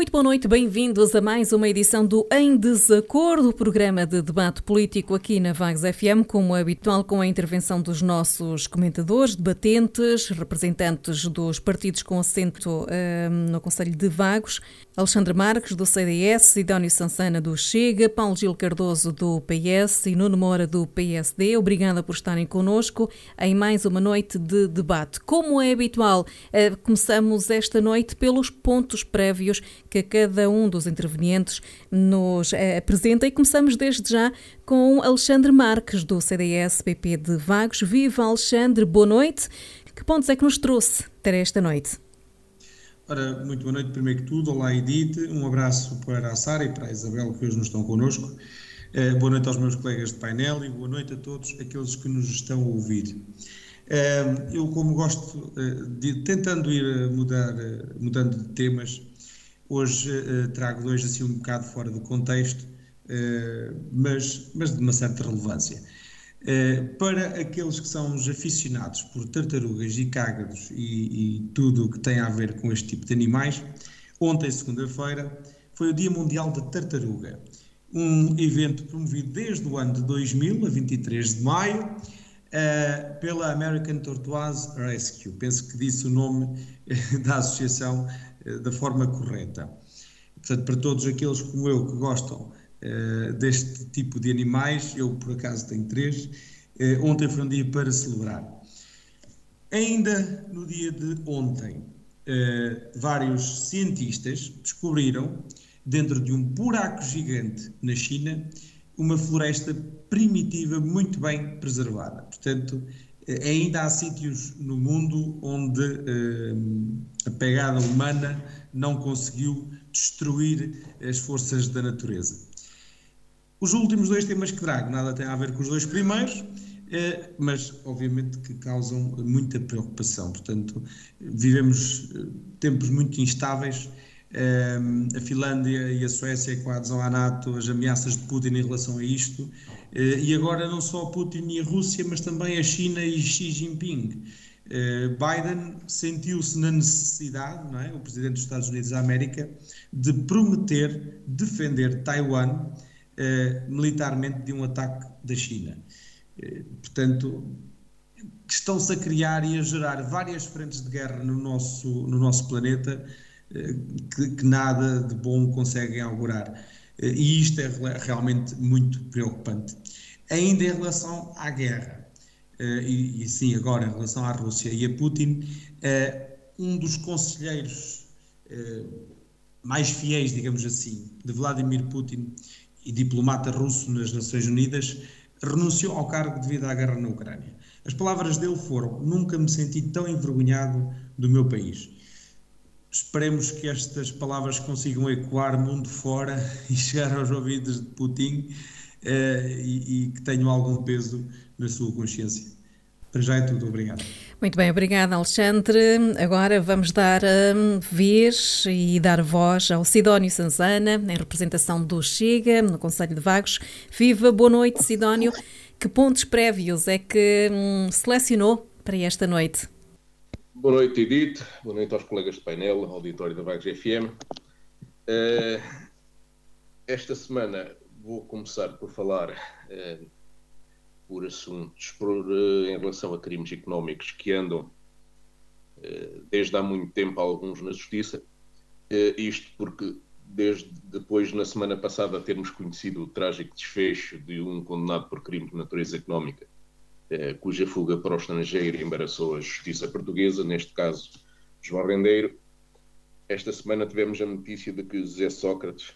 Muito boa noite, bem-vindos a mais uma edição do Em Desacordo, programa de debate político aqui na Vagos FM, como é habitual, com a intervenção dos nossos comentadores, debatentes, representantes dos partidos com assento um, no Conselho de Vagos, Alexandre Marques, do CDS, Sidónio Sansana, do Chega, Paulo Gil Cardoso, do PS e Nuno Moura, do PSD. Obrigada por estarem connosco em mais uma noite de debate. Como é habitual, uh, começamos esta noite pelos pontos prévios que cada um dos intervenientes nos eh, apresenta e começamos desde já com Alexandre Marques, do CDS-PP de Vagos. Viva Alexandre, boa noite. Que pontos é que nos trouxe para esta noite? Ora, muito boa noite, primeiro que tudo. Olá, Edith. Um abraço para a Sara e para a Isabel, que hoje nos estão connosco. Uh, boa noite aos meus colegas de painel e boa noite a todos aqueles que nos estão a ouvir. Uh, eu, como gosto, uh, de, tentando ir mudar, mudando de temas, Hoje uh, trago dois assim um bocado fora do contexto, uh, mas, mas de uma certa relevância. Uh, para aqueles que são os aficionados por tartarugas e cágados e, e tudo o que tem a ver com este tipo de animais, ontem, segunda-feira, foi o Dia Mundial da Tartaruga, um evento promovido desde o ano de 2000, a 23 de maio, uh, pela American Tortoise Rescue. Penso que disse o nome da associação eh, da forma correta. Portanto, para todos aqueles como eu que gostam uh, deste tipo de animais, eu por acaso tenho três, uh, ontem foi um dia para celebrar. Ainda no dia de ontem, uh, vários cientistas descobriram, dentro de um buraco gigante na China, uma floresta primitiva muito bem preservada. Portanto, ainda há sítios no mundo onde eh, a pegada humana não conseguiu destruir as forças da natureza. Os últimos dois temas que trago nada tem a ver com os dois primeiros, eh, mas obviamente que causam muita preocupação. Portanto, vivemos eh, tempos muito instáveis. A Finlândia e a Suécia com a adesão à NATO, as ameaças de Putin em relação a isto, eh, e agora não só Putin e a Rússia, mas também a China e Xi Jinping. Eh, Biden sentiu-se na necessidade, não é? o presidente dos Estados Unidos da América, de prometer defender Taiwan eh, militarmente de um ataque da China. Portanto, estão-se a criar e a gerar várias frentes de guerra no nosso, no nosso planeta que, que nada de bom conseguem augurar. E isto é realmente muito preocupante. Ainda em relação à guerra, eh, e, e sim, agora em relação à Rússia e a Putin, eh, um dos conselheiros eh, mais fiéis, digamos assim, de Vladimir Putin e diplomata russo nas Nações Unidas, renunciou ao cargo devido à guerra na Ucrânia. As palavras dele foram: Nunca me senti tão envergonhado do meu país. Esperemos que estas palavras consigam ecoar mundo fora e chegar aos ouvidos de Putin uh, e, e, que tenham algum peso na sua consciência. Para já é tudo, obrigado. Muito bem, obrigada Alexandre. Agora vamos dar um, vez e dar voz ao Sidónio Sanzana, em representação do Chega, no Conselho de Vagos. Viva, boa noite, Sidónio. Que pontos prévios é que hum, selecionou para esta noite? Boa noite, Edith. Boa noite aos colegas de painel, auditório da Vagos FM. Uh, eh, esta semana vou começar por falar uh, por assuntos por, uh, em relação a crimes económicos que andam desde há muito tempo alguns na Justiça. isto porque desde depois, na semana passada, termos conhecido o trágico desfecho de um condenado por crime de natureza económica cuja fuga para o estrangeiro embaraçou a justiça portuguesa, neste caso João Rendeiro. Esta semana tivemos a notícia de que José Sócrates,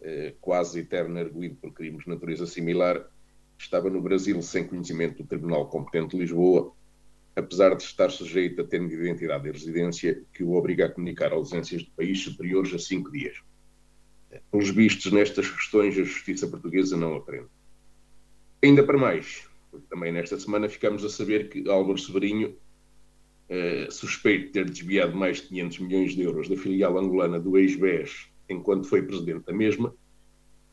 eh, quase eterno arguído por crimes de natureza similar, estava no Brasil sem conhecimento do Tribunal Competente de Lisboa apesar de estar sujeito a termo de identidade e residência que o obriga a comunicar ausências de país superiores a cinco dias. Pelos vistos, nestas questões, a justiça portuguesa não aprende. Ainda para mais, também nesta semana ficamos a saber que Álvaro Severinho, eh, suspeito de ter desviado mais de 500 milhões de euros da filial angolana do ex-BES enquanto foi presidente da mesma,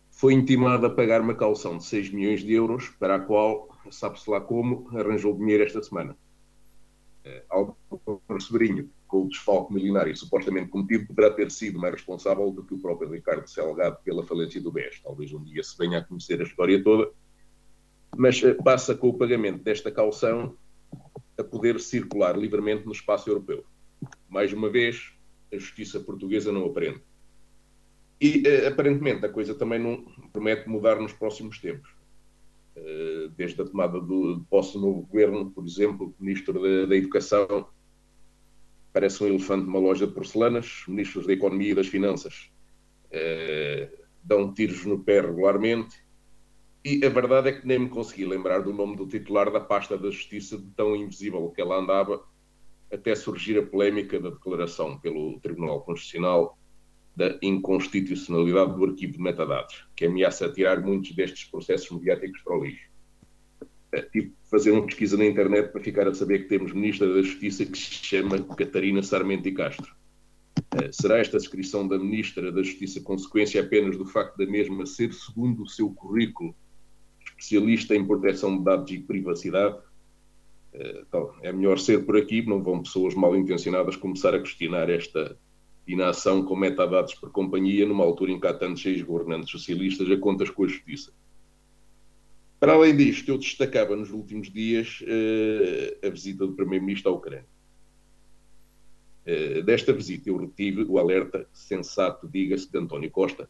foi intimado a pagar uma calção de 6 milhões de euros, para a qual, sabe-se lá como, arranjou dinheiro esta semana. Eh, Álvaro Severinho, com o desfalque milionário supostamente cometido, poderá ter sido mais responsável do que o próprio Ricardo Selgado pela falência do BES. Talvez um dia se venha a conhecer a história toda, mas eh, passa com o pagamento desta calção a poder circular livremente no espaço europeu. Mais uma vez, a justiça portuguesa não aprende. E uh, aparentemente a coisa também não promete mudar nos próximos tempos. Uh, desde a tomada do, de posse do novo governo, por exemplo, o Ministro da, da Educação parece um elefante numa loja de porcelanas, Ministros da Economia e das Finanças dão tiros no pé regularmente, e a verdade é que nem me consegui lembrar do nome do titular da pasta da Justiça de tão invisível que ela andava, até surgir a polémica da declaração pelo Tribunal Constitucional da inconstitucionalidade do arquivo de metadados, que ameaça tirar muitos destes processos mediáticos para o lixo. É, tive de fazer uma pesquisa na internet para ficar a saber que temos Ministra da Justiça que se chama Catarina Sarmento e Castro. É, será esta descrição da Ministra da Justiça consequência apenas do facto da mesma ser, segundo o seu currículo, especialista em proteção de dados e privacidade? Então, é melhor ser por aqui, não vão pessoas mal intencionadas começar a questionar esta inação com metadados por companhia, numa altura em que há tantos ex-governantes socialistas a contas com a justiça. Para além disto, eu destacava nos últimos dias uh, a visita do Primeiro-Ministro à Ucrânia. Uh, desta visita eu retive o alerta sensato, diga-se, de António Costa,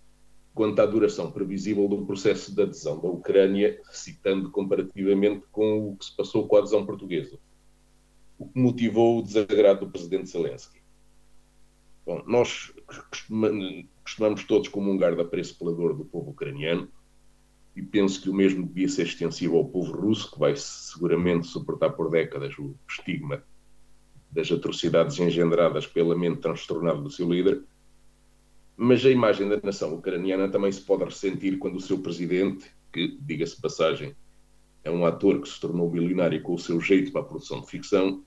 quanto à duração previsível do processo de adesão da Ucrânia, citando comparativamente com o que se passou com a adesão portuguesa, o que motivou o desagrado do presidente Zelensky. Bom, nós costumamos todos comungar da preço pela dor do povo ucraniano e penso que o mesmo devia ser extensivo ao povo russo, que vai seguramente suportar por décadas o estigma das atrocidades engendradas pela mente transtornada do seu líder. Mas a imagem da nação ucraniana também se pode ressentir quando o seu presidente, que, diga-se passagem, é um ator que se tornou bilionário com o seu jeito para a produção de ficção,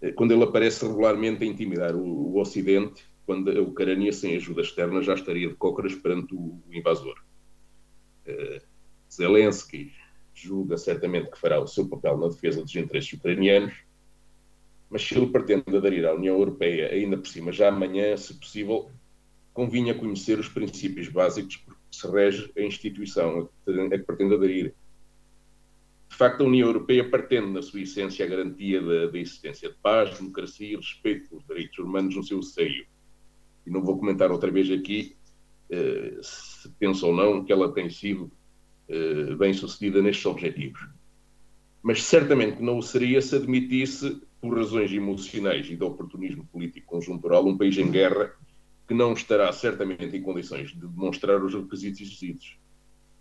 eh, quando ele aparece regularmente a intimidar o, o Ocidente, quando a Ucrânia, sem ajuda externa, já estaria de cócoras perante o, o invasor. Uh, Zelensky julga certamente que fará o seu papel na defesa dos interesses ucranianos, mas se ele pretende aderir à União Europeia, ainda por cima, já amanhã, se possível, convinha conhecer os princípios básicos por que se rege a instituição a que pretende aderir de facto, a União Europeia pretende, na sua essência, a garantia da, da existência de paz, democracia e respeito pelos direitos humanos no seu seio. E não vou comentar outra vez aqui eh, se penso ou não que ela tem sido eh, bem sucedida nestes objetivos. Mas certamente não o seria se admitisse, por razões emocionais e de oportunismo político conjuntural, um país em guerra que não estará certamente em condições de demonstrar os requisitos exigidos.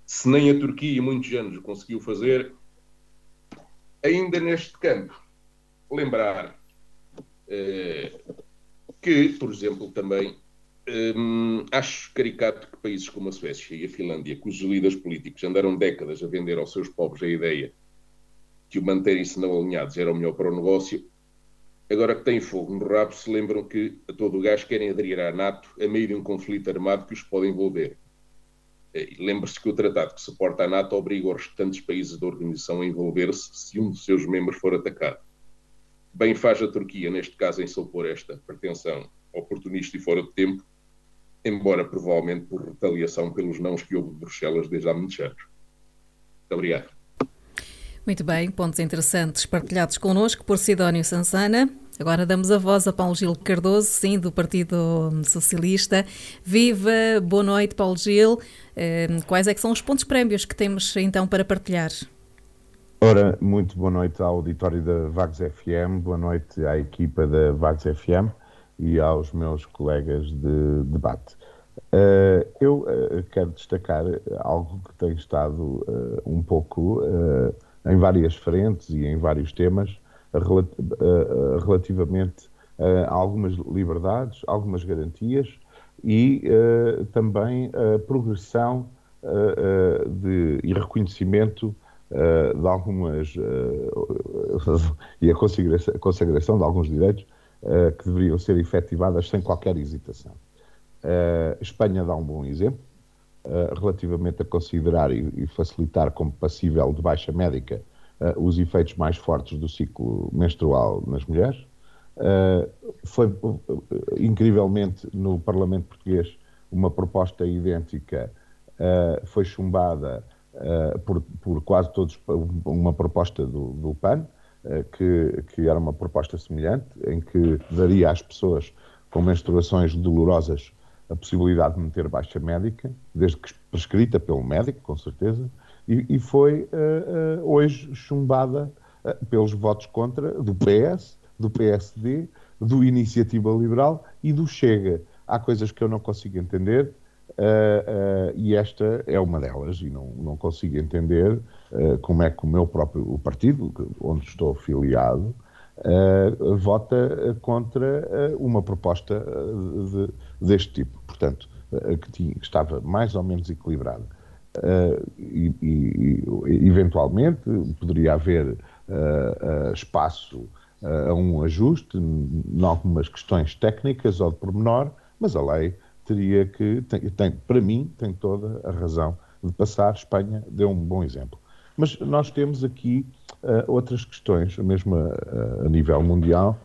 Se nem a Turquia, muitos anos, conseguiu fazer, ainda neste campo, lembrar eh, que, por exemplo, também eh, acho caricato que países como a Suécia e a Finlândia, cujos líderes políticos andaram décadas a vender aos seus povos a ideia que o manterem-se não alinhados era o melhor para o negócio, agora que têm fogo no rabo, se lembram que a todo o gás querem aderir à NATO a meio de um conflito armado que os pode envolver. Eh, lembre-se que o tratado que suporta a NATO obriga os restantes países da organização a envolver-se se um dos seus membros for atacado. Bem faz a Turquia, neste caso, em se opor esta pretensão oportunista e fora de tempo, embora provavelmente por retaliação pelos nãos que houve de Bruxelas desde há muitos anos. Muito obrigado. Muito bem, pontos interessantes partilhados connosco por Sidónio Sansana. Agora damos a voz a Paulo Gil Cardoso, sim, do Partido Socialista. Viva, boa noite, Paulo Gil. Ehm, quais é que são os pontos prémios que temos então para partilhar? Ora, muito boa noite ao auditório da Vagos FM, boa noite à equipa da Vagos FM e aos meus colegas de debate. Uh, eu uh, quero destacar algo que tem estado uh, um pouco em várias frentes e em vários temas relativamente a algumas liberdades, algumas garantias e também a progressão de, e reconhecimento de algumas e a consagração, a consagração de alguns direitos que deveriam ser efetivadas sem qualquer hesitação. Espanha dá um bom exemplo relativamente a considerar e, facilitar como passível de baixa médica uh, os efeitos mais fortes do ciclo menstrual nas mulheres. Uh, foi incrivelmente no Parlamento Português uma proposta idêntica, foi chumbada por, por, quase todos, uma proposta do, do PAN, que, que era uma proposta semelhante, em que daria às pessoas com menstruações dolorosas a possibilidade de meter baixa médica, desde que prescrita pelo médico, com certeza, e, e foi uh, uh, hoje chumbada uh, pelos votos contra do PS, do PSD, do Iniciativa Liberal e do Chega. Há coisas que eu não consigo entender e esta é uma delas, e não, não consigo entender como é que o meu próprio o partido, onde estou afiliado, vota contra uma proposta de, deste tipo, portanto, que, tinha, que, estava mais ou menos equilibrada. E, e, eventualmente poderia haver espaço a um ajuste em algumas questões técnicas ou de pormenor, mas a lei teria que, tem, tem, para mim, tem toda a razão de passar. Espanha deu um bom exemplo. Mas nós temos aqui uh, outras questões, mesmo a, a nível mundial,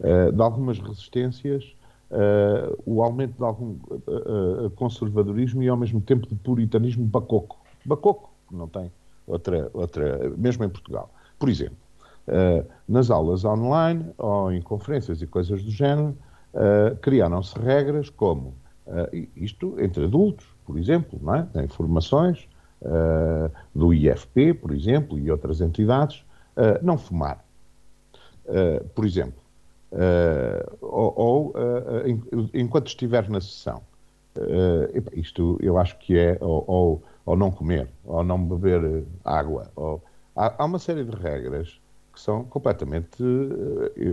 uh, de algumas resistências uh, o aumento de algum conservadorismo e ao mesmo tempo de puritanismo bacoco. Bacoco, não tem outra, outra mesmo em Portugal. Por exemplo, nas aulas online ou em conferências e coisas do género, criaram-se regras como isto entre adultos, por exemplo, não é? Tem formações do IFP, por exemplo, e outras entidades, não fumar. por exemplo, Uh, ou, uh, enquanto estiver na sessão. Uh, isto eu acho que é ou, ou, ou, não comer, ou não beber água. Ou, há, há, uma série de regras que são completamente,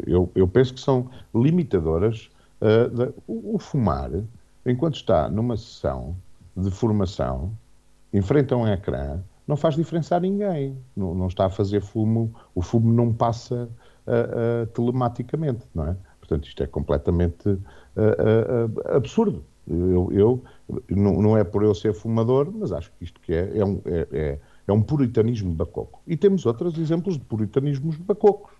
eu, eu penso que são limitadoras. De, o, o, fumar, enquanto está numa sessão de formação, a um ecrã, não faz diferença a ninguém. Não, não está a fazer fumo, o fumo não passa uh, uh, telematicamente, não é? Portanto, isto é completamente uh, absurdo. Eu, eu não, não, é por eu ser fumador, mas acho que isto que é, é, um, é, é, é um puritanismo bacoco. E temos outros exemplos de puritanismos bacocos.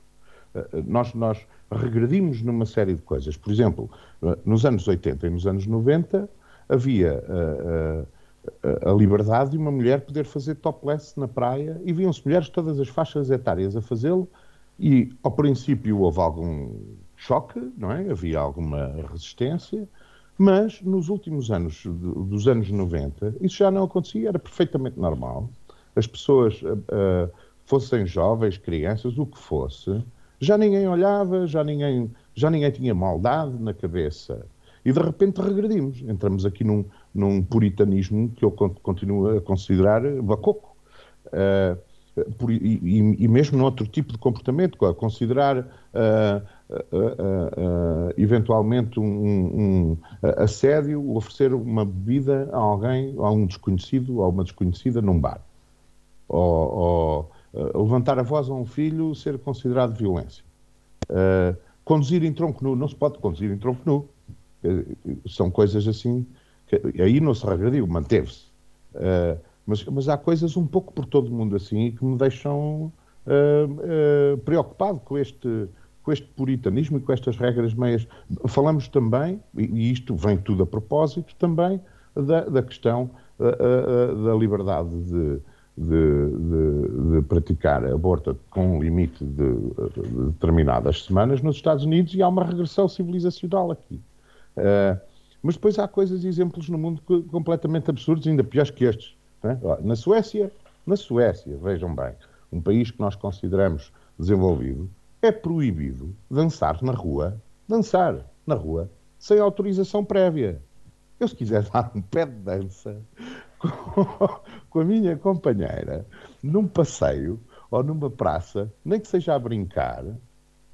Nós, nós regredimos numa série de coisas. Por exemplo, nos anos 80 e nos anos 90 havia a liberdade de uma mulher poder fazer topless na praia e viam-se mulheres de todas as faixas etárias a fazê-lo e, ao princípio, houve algum choque, não é? Havia alguma resistência, mas nos últimos anos, dos anos 90, isso já não acontecia, era perfeitamente normal. As pessoas, uh, fossem jovens, crianças, o que fosse, já ninguém olhava, já ninguém, já ninguém tinha maldade na cabeça. E de repente regredimos. Entramos aqui num, num puritanismo que eu continuo a considerar bacoco. Uh, por, e, e, mesmo noutro tipo de comportamento, considerar uh, uh, eventualmente um, um, assédio, oferecer uma bebida a alguém, a um desconhecido, a uma desconhecida num bar. Ou, ou levantar a voz a um filho ser considerado violência. conduzir em tronco nu, não se pode conduzir em tronco nu. São coisas assim, que, aí não se regrediu, manteve-se. Mas, mas há coisas um pouco por todo o mundo assim que me deixam uh, uh, preocupado com este, com este puritanismo e com estas regras meias. Falamos também, e isto vem tudo a propósito também, da, da questão uh, da liberdade de, de, de, de, praticar aborto com um limite de, de, determinadas semanas nos Estados Unidos e há uma regressão civilizacional aqui. Uh, mas depois há coisas e exemplos no mundo completamente absurdos, ainda piores que estes. Né? Na Suécia, na Suécia, vejam bem, um país que nós consideramos desenvolvido, é proibido dançar na rua, dançar na rua, sem autorização prévia. Eu, se quiser dar um pé de dança com, com a minha companheira, num passeio ou numa praça, nem que seja a brincar,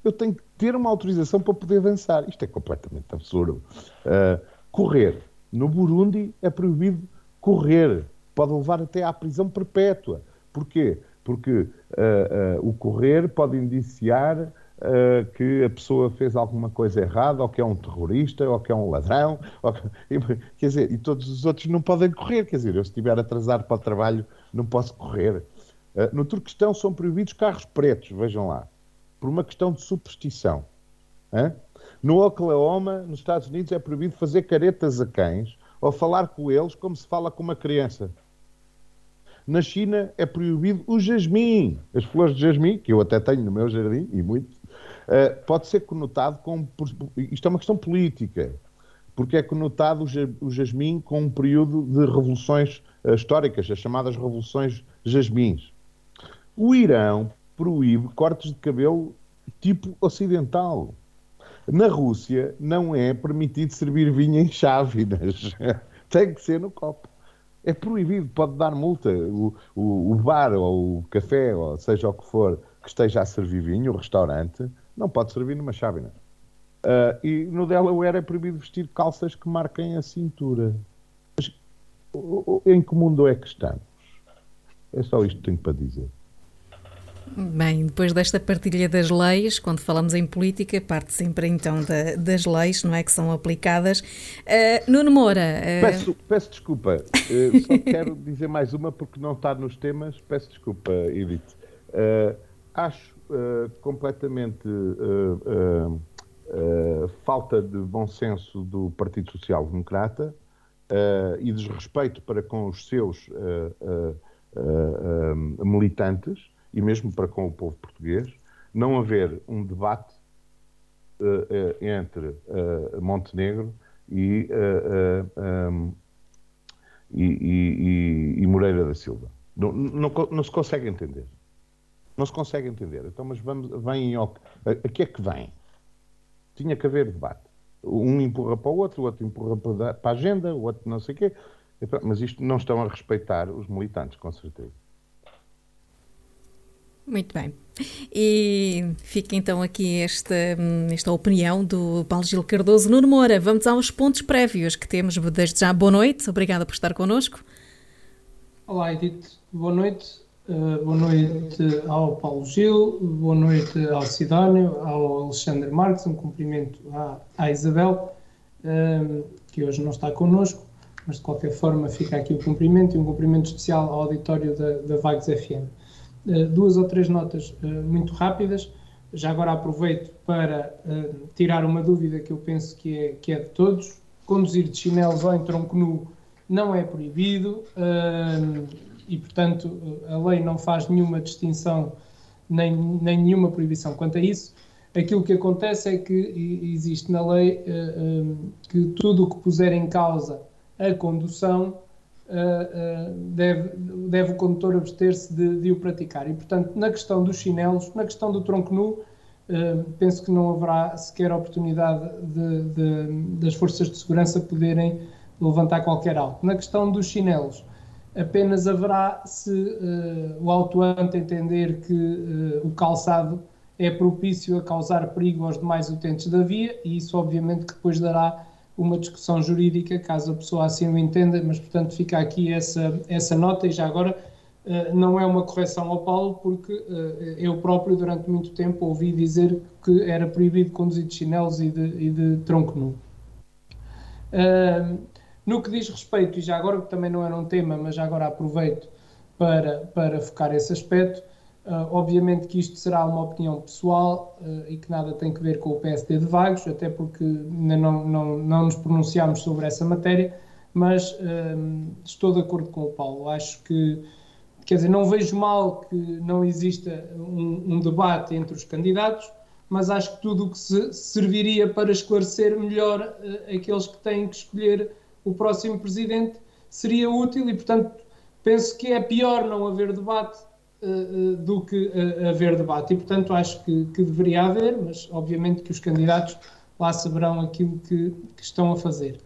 eu tenho que ter uma autorização para poder dançar. Isto é completamente absurdo. Uh, correr. No Burundi é proibido correr. Pode levar até à prisão perpétua. Porquê? Porque uh, uh, o correr pode indiciar uh, que a pessoa fez alguma coisa errada, ou que é um terrorista, ou que é um ladrão, que, quer dizer, e todos os outros não podem correr, quer dizer, eu se estiver atrasado para o trabalho não posso correr. No Turquestão são proibidos carros pretos, vejam lá, por uma questão de superstição. Hein? No Oklahoma, nos Estados Unidos, é proibido fazer caretas a cães ou falar com eles como se fala com uma criança. Na China é proibido o jasmim, as flores de jasmim, que eu até tenho no meu jardim, e muito, uh, pode ser conotado com. Isto é uma questão política, porque é conotado o jasmim com um período de revoluções uh, históricas, as chamadas revoluções jasmins. O Irão proíbe cortes de cabelo tipo ocidental. Na Rússia não é permitido servir vinho em chávenas. Tem que ser no copo. É proibido, pode dar multa. O, o, o, bar ou o café, ou seja o que for, que esteja a servir vinho, o restaurante, não pode servir numa chávena. Uh, e no Delaware é proibido vestir calças que marquem a cintura. Mas em que mundo é que estamos? É só isto que tenho para dizer. Bem, depois desta partilha das leis, quando falamos em política, parte sempre então da, das leis, não é? Que são aplicadas. Uh, Nuno Moura. Uh... Peço, peço, desculpa, uh, só quero dizer mais uma porque não está nos temas. Peço desculpa, Edith. acho completamente falta de bom senso do Partido Social Democrata e desrespeito para com os seus militantes e mesmo para com o povo português, não haver um debate uh, entre uh, Montenegro e, um, e, e, e, Moreira da Silva. Não, não, não, se consegue entender. Não se consegue entender. Então, mas vamos, vem a, a que é que vem? Tinha que haver debate. Um empurra para o outro, o outro empurra para a agenda, o outro não sei o quê. Mas isto não estão a respeitar os militantes, com certeza. Muito bem. E fica então aqui esta, esta opinião do Paulo Gil Cardoso. Nuno Moura, vamos aos pontos prévios que temos desde já. Boa noite, obrigada por estar connosco. Olá, Edith, boa noite. Uh, boa noite ao Paulo Gil, boa noite ao Sidónio, ao Alexandre Marques, um cumprimento à, à Isabel, uh, que hoje não está connosco, mas de qualquer forma fica aqui o cumprimento e um cumprimento especial ao auditório da, da Vagos FM. Eh, duas ou três notas eh, muito rápidas. Já agora aproveito para eh, tirar uma dúvida que eu penso que é, que é de todos. Conduzir de chinelos ou em tronco nu não é proibido e, portanto, a lei não faz nenhuma distinção nem, nem nenhuma proibição quanto a isso. Aquilo que acontece é que existe na lei que tudo o que puser em causa a condução deve, deve o condutor abster-se de, de, o praticar. E, portanto, na questão dos chinelos, na questão do tronco nu, uh, penso que não haverá sequer oportunidade de, de, das forças de segurança poderem levantar qualquer alto. Na questão dos chinelos, apenas haverá se uh, o autuante entender que o calçado é propício a causar perigo aos demais utentes da via, e isso obviamente que depois dará uma discussão jurídica, caso a pessoa assim o entenda, mas portanto fica aqui essa, essa nota e já agora uh, não é uma correção ao Paulo, porque uh, eu próprio durante muito tempo ouvi dizer que era proibido conduzir de chinelos e de, e de tronco nu. Uh, no que diz respeito, e já agora que também não era um tema, mas já agora aproveito para, para focar esse aspecto, Uh, obviamente que isto será uma opinião pessoal uh, e que nada tem que ver com o PSD de Vagos, até porque ainda não, não, não nos pronunciámos sobre essa matéria, mas uh, estou de acordo com o Paulo. Acho que, quer dizer, não vejo mal que não exista um, um debate entre os candidatos, mas acho que tudo o que se serviria para esclarecer melhor aqueles que têm que escolher o próximo presidente seria útil e, portanto, penso que é pior não haver debate do que uh, haver debate. E, portanto, acho que, que, deveria haver, mas obviamente que os candidatos lá saberão aquilo que, que estão a fazer.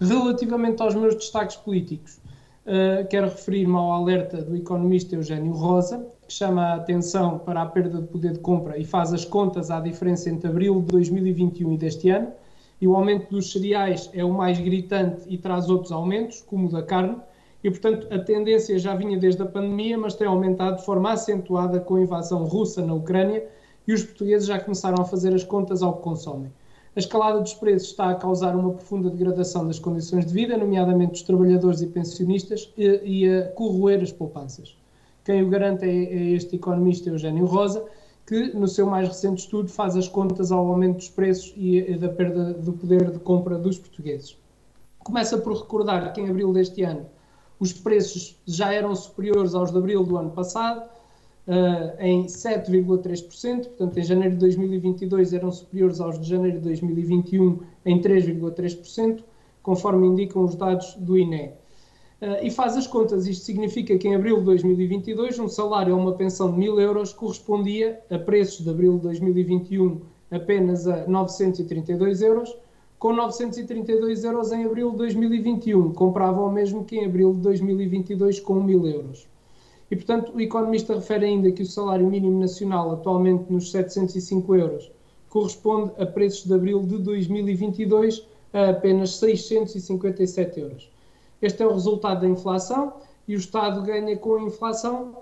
Relativamente aos meus destaques políticos, Uh, quero referir-me ao alerta do economista Eugênio Rosa, que chama a atenção para a perda de poder de compra e faz as contas à diferença entre abril de 2021 e deste ano. E o aumento dos cereais é o mais gritante e traz outros aumentos, como o da carne, e portanto a tendência já vinha desde a pandemia, mas tem aumentado de forma acentuada com a invasão russa na Ucrânia e os portugueses já começaram a fazer as contas ao que consomem. A escalada dos preços está a causar uma profunda degradação das condições de vida, nomeadamente dos trabalhadores e pensionistas, e, e a corroer as poupanças. Quem o garante é, é este economista Eugênio Rosa, que no seu mais recente estudo faz as contas ao aumento dos preços e, e da perda do poder de compra dos portugueses. Começa por recordar que em abril deste ano os preços já eram superiores aos de abril do ano passado, uh, em 7,3%, portanto, em janeiro de 2022 eram superiores aos de janeiro de 2021 em 3,3%, conforme indicam os dados do INE. Uh, e faz as contas, isto significa que em abril de 2022 um salário ou uma pensão de 1000 euros correspondia a preços de abril de 2021 apenas a 932 euros, com 932 euros em abril de 2021, comprava o mesmo que em abril de 2022 com 1000 euros. E, portanto, o economista refere ainda que o salário mínimo nacional, atualmente nos 705 euros, corresponde a preços de abril de 2022 a apenas 657 euros. Este é o resultado da inflação e o Estado ganha com a inflação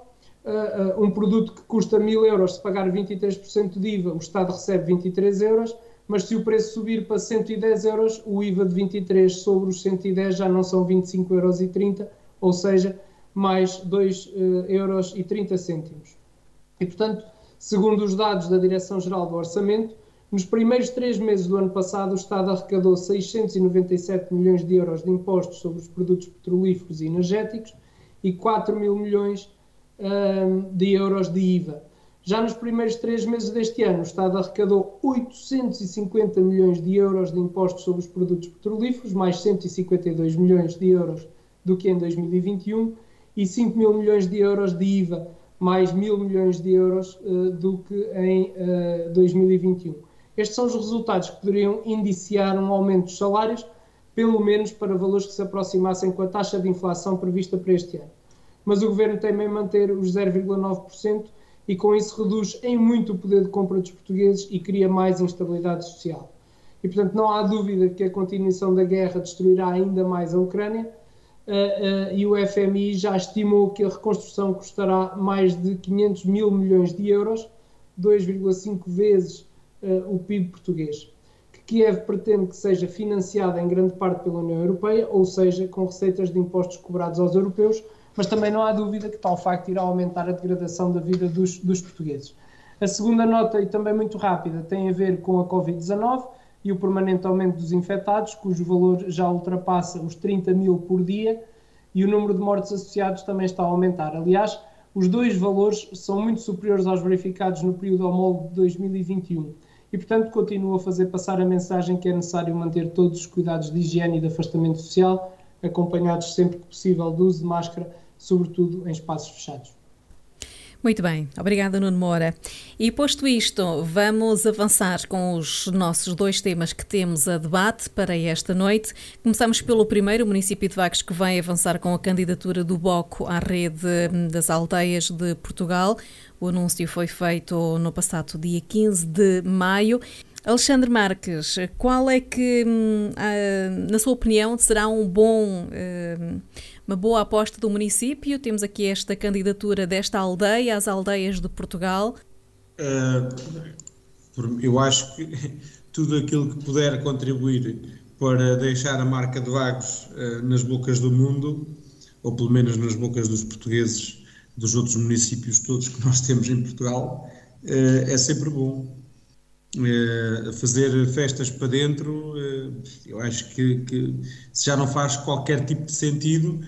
uh, uh, um produto que custa 1000 euros, se pagar 23% de IVA, o Estado recebe 23 euros, mas se o preço subir para 110 euros, o IVA de 23 sobre os 110 já não são 25,30 euros, ou seja, mais 2 uh, euros e 30 cêntimos. E, portanto, segundo os dados da Direção-Geral do Orçamento, nos primeiros três meses do ano passado, o Estado arrecadou 697 milhões de euros de impostos sobre os produtos petrolíferos e energéticos e 4 mil milhões uh, de euros de IVA. Já nos primeiros três meses deste ano, o Estado arrecadou 850 milhões de euros de impostos sobre os produtos petrolíferos, mais 152 milhões de euros do que em 2021, e 5 mil milhões de euros de IVA, mais mil milhões de euros uh, do que em uh, eh, 2021. Estes são os resultados que poderiam indiciar um aumento dos salários, pelo menos para valores que se aproximassem com a taxa de inflação prevista para este ano. Mas o governo tem em manter os 0,9% e com isso reduz em muito o poder de compra dos portugueses e cria mais instabilidade social. E portanto não há dúvida que a continuação da guerra destruirá ainda mais a Ucrânia uh, uh, e o FMI já estimou que a reconstrução custará mais de 500 mil milhões de euros, 2,5 vezes uh, o PIB português. Que Kiev pretende que seja financiada em grande parte pela União Europeia, ou seja, com receitas de impostos cobrados aos europeus, mas também não há dúvida que tal facto irá aumentar a degradação da vida dos, dos portugueses. A segunda nota, e também muito rápida, tem a ver com a Covid-19 e o permanente aumento dos infectados, cujo valor já ultrapassa os 30 mil por dia, e o número de mortes associados também está a aumentar. Aliás, os dois valores são muito superiores aos verificados no período homólogo de 2021 e, portanto, continuo a fazer passar a mensagem que é necessário manter todos os cuidados de higiene e de afastamento social, acompanhados sempre que possível do uso de máscara, sobretudo em espaços fechados. Muito bem, obrigada Nuno Moura. E posto isto, vamos avançar com os nossos dois temas que temos a debate para esta noite. Começamos pelo primeiro, o município de Vagos, que vai avançar com a candidatura do BOCO à rede das aldeias de Portugal. O anúncio foi feito no passado dia 15 de maio. Alexandre Marques, qual é que, hum, na sua opinião, será um bom hum, uma boa aposta do município. Temos aqui esta candidatura desta aldeia às aldeias de Portugal. Uh, eu acho que tudo aquilo que puder contribuir para deixar a marca de Vagos uh, nas bocas do mundo, ou pelo menos nas bocas dos portugueses dos outros municípios todos que nós temos em Portugal, uh, é sempre bom. Fazer festas para dentro, eu acho que, que já não faz qualquer tipo de sentido,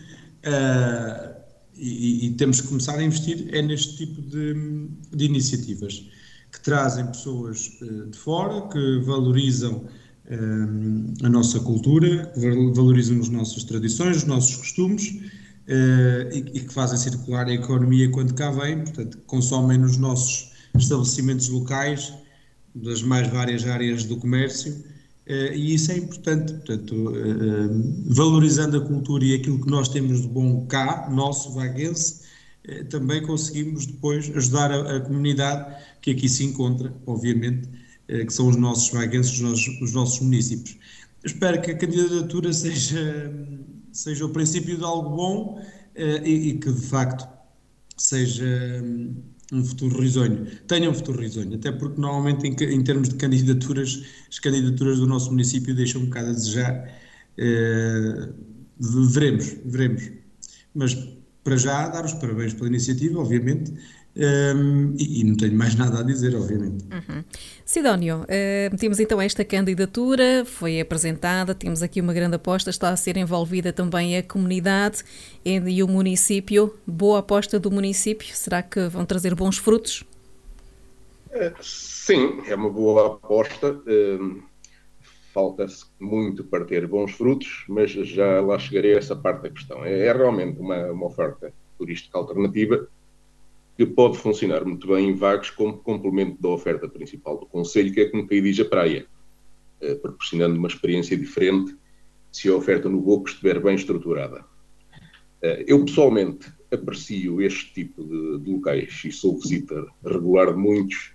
Uh, e, e, temos que começar a investir é neste tipo de, de iniciativas que trazem pessoas uh, de fora, que valorizam uh, a nossa cultura, que valorizam as nossas tradições, os nossos costumes e, e, que fazem circular a economia quando cá vêm, portanto, consomem nos nossos estabelecimentos locais das mais várias áreas do comércio e isso é importante, portanto, valorizando a cultura e aquilo que nós temos de bom cá, nosso vaguense, também conseguimos depois ajudar a, a, comunidade que aqui se encontra, obviamente, que são os nossos vaguenses, os nossos, os nossos municípios. Espero que a candidatura seja, seja o princípio de algo bom e, e que, de facto, seja um futuro risonho. Tenha um futuro risonho, até porque normalmente em, em, termos de candidaturas, as candidaturas do nosso município deixam um bocado a desejar. Uh, veremos, veremos. Mas para já dar os parabéns pela iniciativa, obviamente, um, e, e, não tenho mais nada a dizer, obviamente. Uhum. Sidónio, uh, temos então esta candidatura, foi apresentada, temos aqui uma grande aposta, está a ser envolvida também a comunidade e o município. Boa aposta do município, será que vão trazer bons frutos? É, sim, é uma boa aposta. Falta-se muito para ter bons frutos, mas já lá chegarei a essa parte da questão. É, é realmente uma, uma oferta turística alternativa que pode funcionar muito bem em Vagos como complemento da oferta principal do Conselho, que é como quem diz a praia, eh, proporcionando uma experiência diferente se a oferta no Boco estiver bem estruturada. Eh, eu, pessoalmente, aprecio este tipo de, de locais e sou visitor regular de muitos,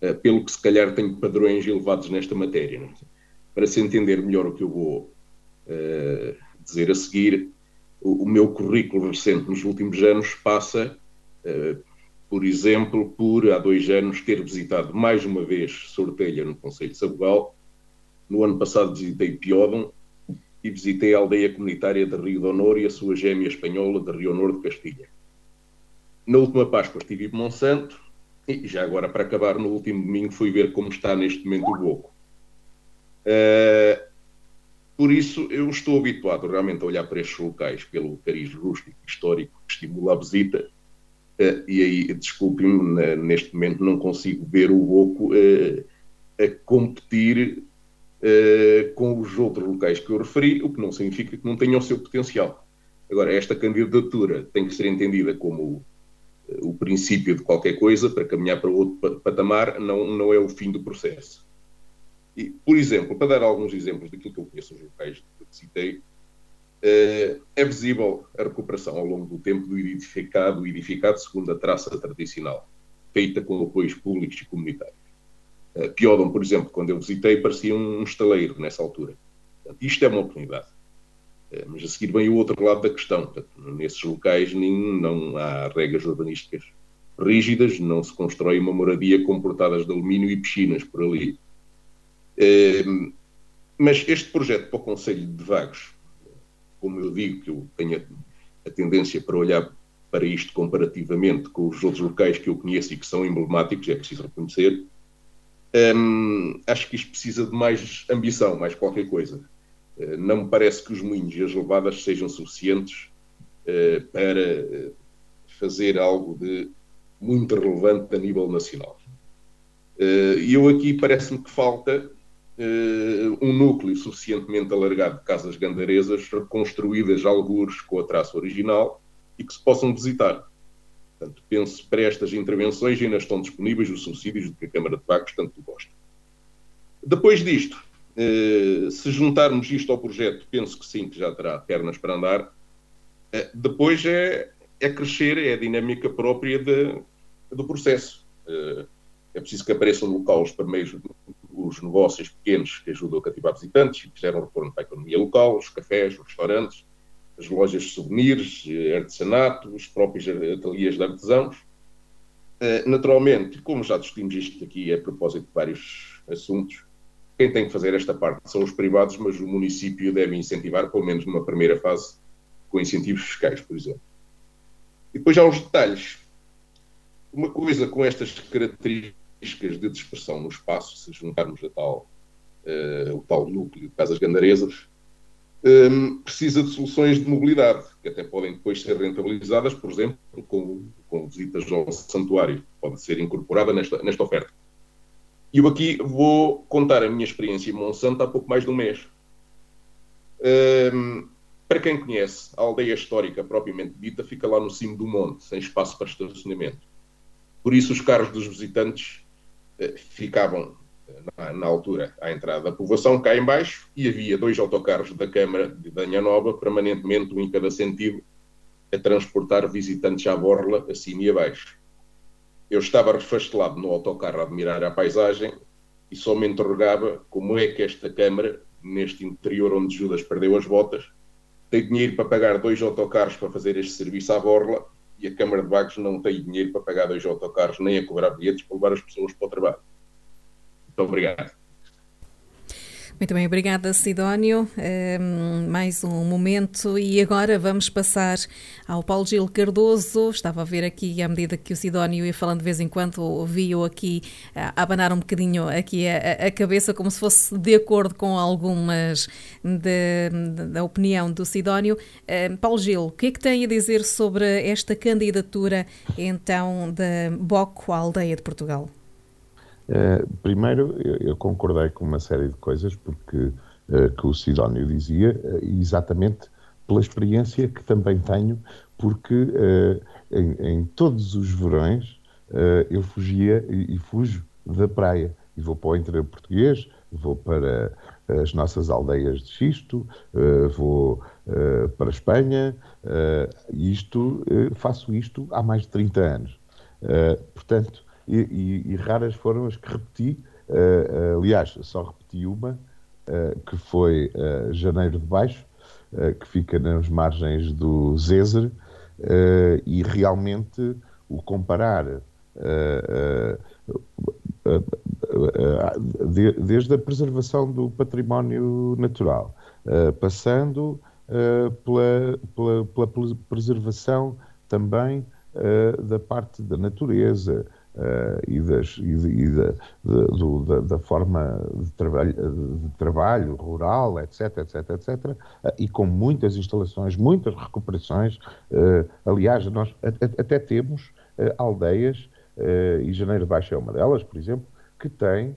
eh, pelo que se calhar tenho padrões elevados nesta matéria. Para se entender melhor o que eu vou dizer a seguir, o, o meu currículo recente nos últimos anos passa por exemplo, por há dois anos ter visitado mais uma vez Sortelha no Conselho de Sabugal. No ano passado visitei Piódon e visitei a aldeia comunitária de Rio de Honor e a sua gêmea espanhola de Rio Honor de Castilha. Na última Páscoa estive em Monsanto e já agora para acabar, no último domingo fui ver como está neste momento o Boco. Uh, por isso, eu estou habituado realmente a olhar para estes locais pelo cariz rústico histórico que estimula a visita e aí, desculpe-me, neste momento não consigo ver o Oco uh, a competir uh, com os outros locais que eu referi, o que não significa que não tenha o seu potencial. Agora, esta candidatura tem que ser entendida como o princípio de qualquer coisa para caminhar para outro patamar, não, não é o fim do processo. E, por exemplo, para dar alguns exemplos daquilo que eu conheço os locais que citei, eh, é visível a recuperação ao longo do tempo do edificado, edificado segundo a traça tradicional, feita com apoios públicos e comunitários. Eh, Piodon, por exemplo, quando eu visitei, parecia um estaleiro nessa altura. Isto é uma oportunidade. Eh, mas a seguir vem o outro lado da questão. nesses locais nem, não há regras urbanísticas rígidas, não se constrói uma moradia com portadas de alumínio e piscinas por ali. Mas este projeto para o Conselho de Vagos como eu digo, que eu tenho a, a tendência para olhar para isto comparativamente com os outros locais que eu conheço e que são emblemáticos, é preciso reconhecer, hum, acho que isto precisa de mais ambição, mais qualquer coisa. Uh, não me parece que os moinhos e as levadas sejam suficientes uh, para uh, fazer algo de muito relevante a nível nacional. E eu aqui parece-me que falta um núcleo suficientemente alargado de casas gandarezas reconstruídas algures com a traça original e que se possam visitar. Portanto, penso para estas intervenções ainda estão disponíveis os subsídios de que a Câmara de Vagos tanto gosta. Depois disto, uh, se juntarmos isto ao projeto, penso que sim, que já terá pernas para andar. Uh, depois é, é crescer, é a dinâmica própria de, do processo. é preciso que apareçam no local os primeiros, os negócios pequenos que ajudam a cativar visitantes e que geram retorno para a economia local, os cafés, os restaurantes, as lojas de souvenirs, eh, artesanato, os próprios ateliês de artesãos. Eh, naturalmente, como já discutimos isto aqui a propósito de vários assuntos, quem tem que fazer esta parte são os privados, mas o município deve incentivar, pelo menos numa primeira fase, com incentivos fiscais, por exemplo. E depois há os detalhes. Uma coisa com estas características características de dispersão no espaço, se juntarmos a tal, uh, o tal núcleo de casas gandarezas, um, ehm, precisa de soluções de mobilidade, que até podem depois ser rentabilizadas, por exemplo, com, com visitas ao santuário, pode ser incorporada nesta, nesta oferta. E eu aqui vou contar a minha experiência em Monsanto há pouco mais de um mês. Um, ehm, para quem conhece, a aldeia histórica propriamente dita fica lá no cimo do monte, sem espaço para estacionamento. Por isso, os carros dos visitantes ficavam eh, na, na, altura, à entrada da povoação, cá embaixo, e havia dois autocarros da Câmara de Danha Nova, permanentemente, um em cada sentido, a transportar visitantes à borla, acima e abaixo. Eu estava refastelado no autocarro a admirar a paisagem e só me interrogava como é que esta Câmara, neste interior onde Judas perdeu as botas, tem dinheiro para pagar dois autocarros para fazer este serviço à borla e a Câmara de Vagos não tem dinheiro para pagar dois autocarros nem a cobrar bilhetes para levar as pessoas para o trabalho. Muito obrigado. Muito bem, obrigada Sidónio. Um, mais um momento e agora vamos passar ao Paulo Gil Cardoso. Estava a ver aqui, à medida que o Sidónio ia falando de vez em quando, ouvi-o aqui a abanar um bocadinho aqui a, a, cabeça, como se fosse de acordo com algumas da opinião do Sidónio. Um, Paulo Gil, o que é que tem a dizer sobre esta candidatura então da BOCO à Aldeia de Portugal? Uh, primeiro, eu, eu, concordei com uma série de coisas, porque uh, que o Sidónio dizia, uh, exatamente pela experiência que também tenho, porque em, em, todos os verões eu fugia e, e, fujo da praia. E vou para o interior português, vou para as nossas aldeias de xisto, vou para a Espanha, isto, faço isto há mais de 30 anos. portanto, e, e, e raras foram as que repeti. Uh, aliás, só repeti uma, uh, que foi Janeiro de Baixo, que fica nas margens do Zézer, e realmente o comparar desde a preservação do património natural, passando pela, pela, pela preservação também da parte da natureza, Uh, e, das, e, e da, do, da, da, forma de trabalho, de trabalho, rural, etc, etc, etc, uh, e com muitas instalações, muitas recuperações. Uh, aliás, nós até temos aldeias, e Janeiro de Baixo é uma delas, por exemplo, que tem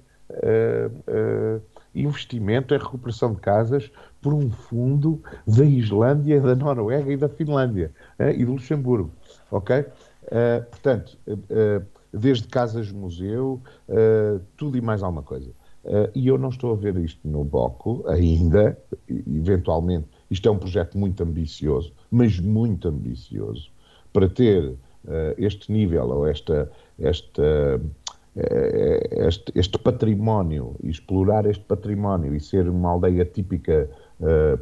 investimento em recuperação de casas por um fundo da Islândia, da Noruega e da Finlândia e do Luxemburgo, ok? portanto, desde casas-museu, uh, tudo e mais alguma coisa. Uh, e eu não estou a ver isto no BOCO ainda, eventualmente. Isto é um projeto muito ambicioso, mas muito ambicioso, para ter uh, este nível ou esta, esta, este, este, património, explorar este património e ser uma aldeia típica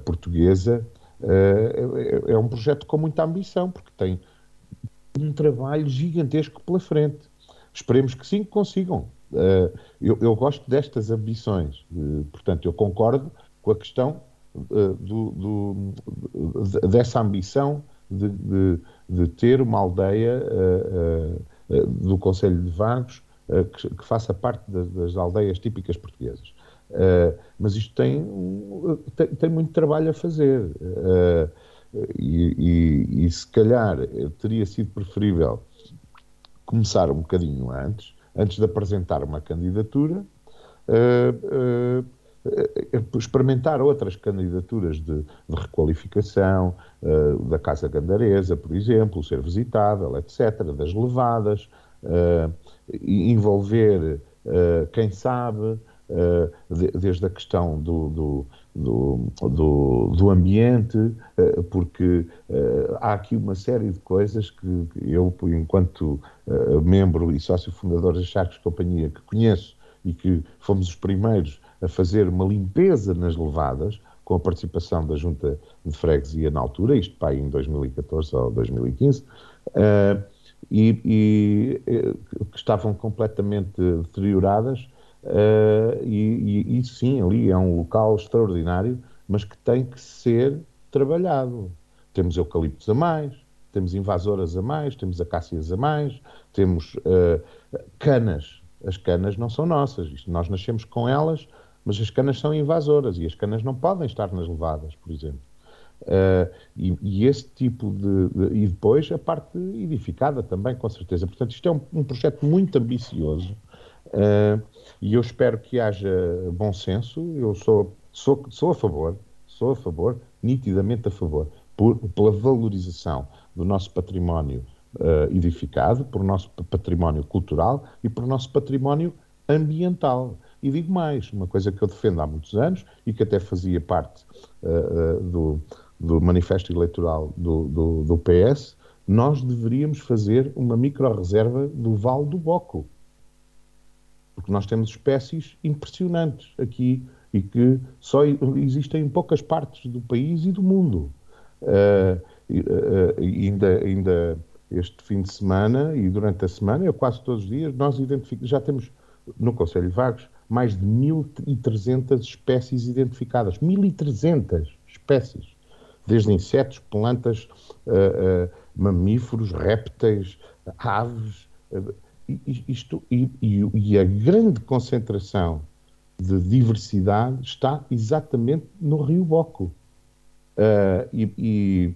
portuguesa, é, é um projeto com muita ambição, porque tem um trabalho gigantesco pela frente. Esperemos que sim, que consigam. Uh, eu, eu, gosto destas ambições, uh, portanto, eu concordo com a questão uh, do, do, dessa ambição de, de, de, ter uma aldeia do Conselho de Vagos que, faça parte das, das, aldeias típicas portuguesas. mas isto tem, tem, tem, muito trabalho a fazer. E, e, e, se calhar teria sido preferível começar um bocadinho antes, antes de apresentar uma candidatura, uh, uh, experimentar outras candidaturas de, de requalificação da Casa Gandaresa, por exemplo, ser visitável, etc., das levadas, envolver, quem sabe, desde a questão do, do do, do, do ambiente, eh, porque eh, há aqui uma série de coisas que eu, enquanto eh, membro e sócio fundador da Charcos Companhia, que conheço e que fomos os primeiros a fazer uma limpeza nas levadas, com a participação da Junta de Freguesia na altura, isto para em 2014 ou 2015, e, e que estavam completamente deterioradas, Uh, e, e, e, sim, ali é um local extraordinário, mas que tem que ser trabalhado. Temos eucaliptos a mais, temos invasoras a mais, temos acácias a mais, temos uh, canas. As canas não são nossas, nós nascemos com elas, mas as canas são invasoras e as canas não podem estar nas levadas, por exemplo. Uh, e, e, esse tipo de, de, E depois a parte edificada também, com certeza. Portanto, isto é um, um projeto muito ambicioso. Uh, e eu espero que haja bom senso. Eu sou, sou, sou a favor, sou a favor, nitidamente a favor, por, pela valorização do nosso património uh, edificado, por nosso património cultural e por nosso património ambiental. E digo mais, uma coisa que eu defendo há muitos anos e que até fazia parte uh, do, do manifesto eleitoral do, do, do, PS, nós deveríamos fazer uma micro-reserva do Vale do Boco. Porque nós temos espécies impressionantes aqui e que só existem em poucas partes do país e do mundo. Uh, ainda, ainda este fim de semana e durante a semana, eu quase todos os dias, nós identificamos, já temos no Conselho de Vagos mais de 1.300 espécies identificadas. 1.300 espécies. Desde insetos, plantas, uh, uh, mamíferos, répteis, aves. Uh, isto, e, e, a grande concentração de diversidade está exatamente no Rio Boco. e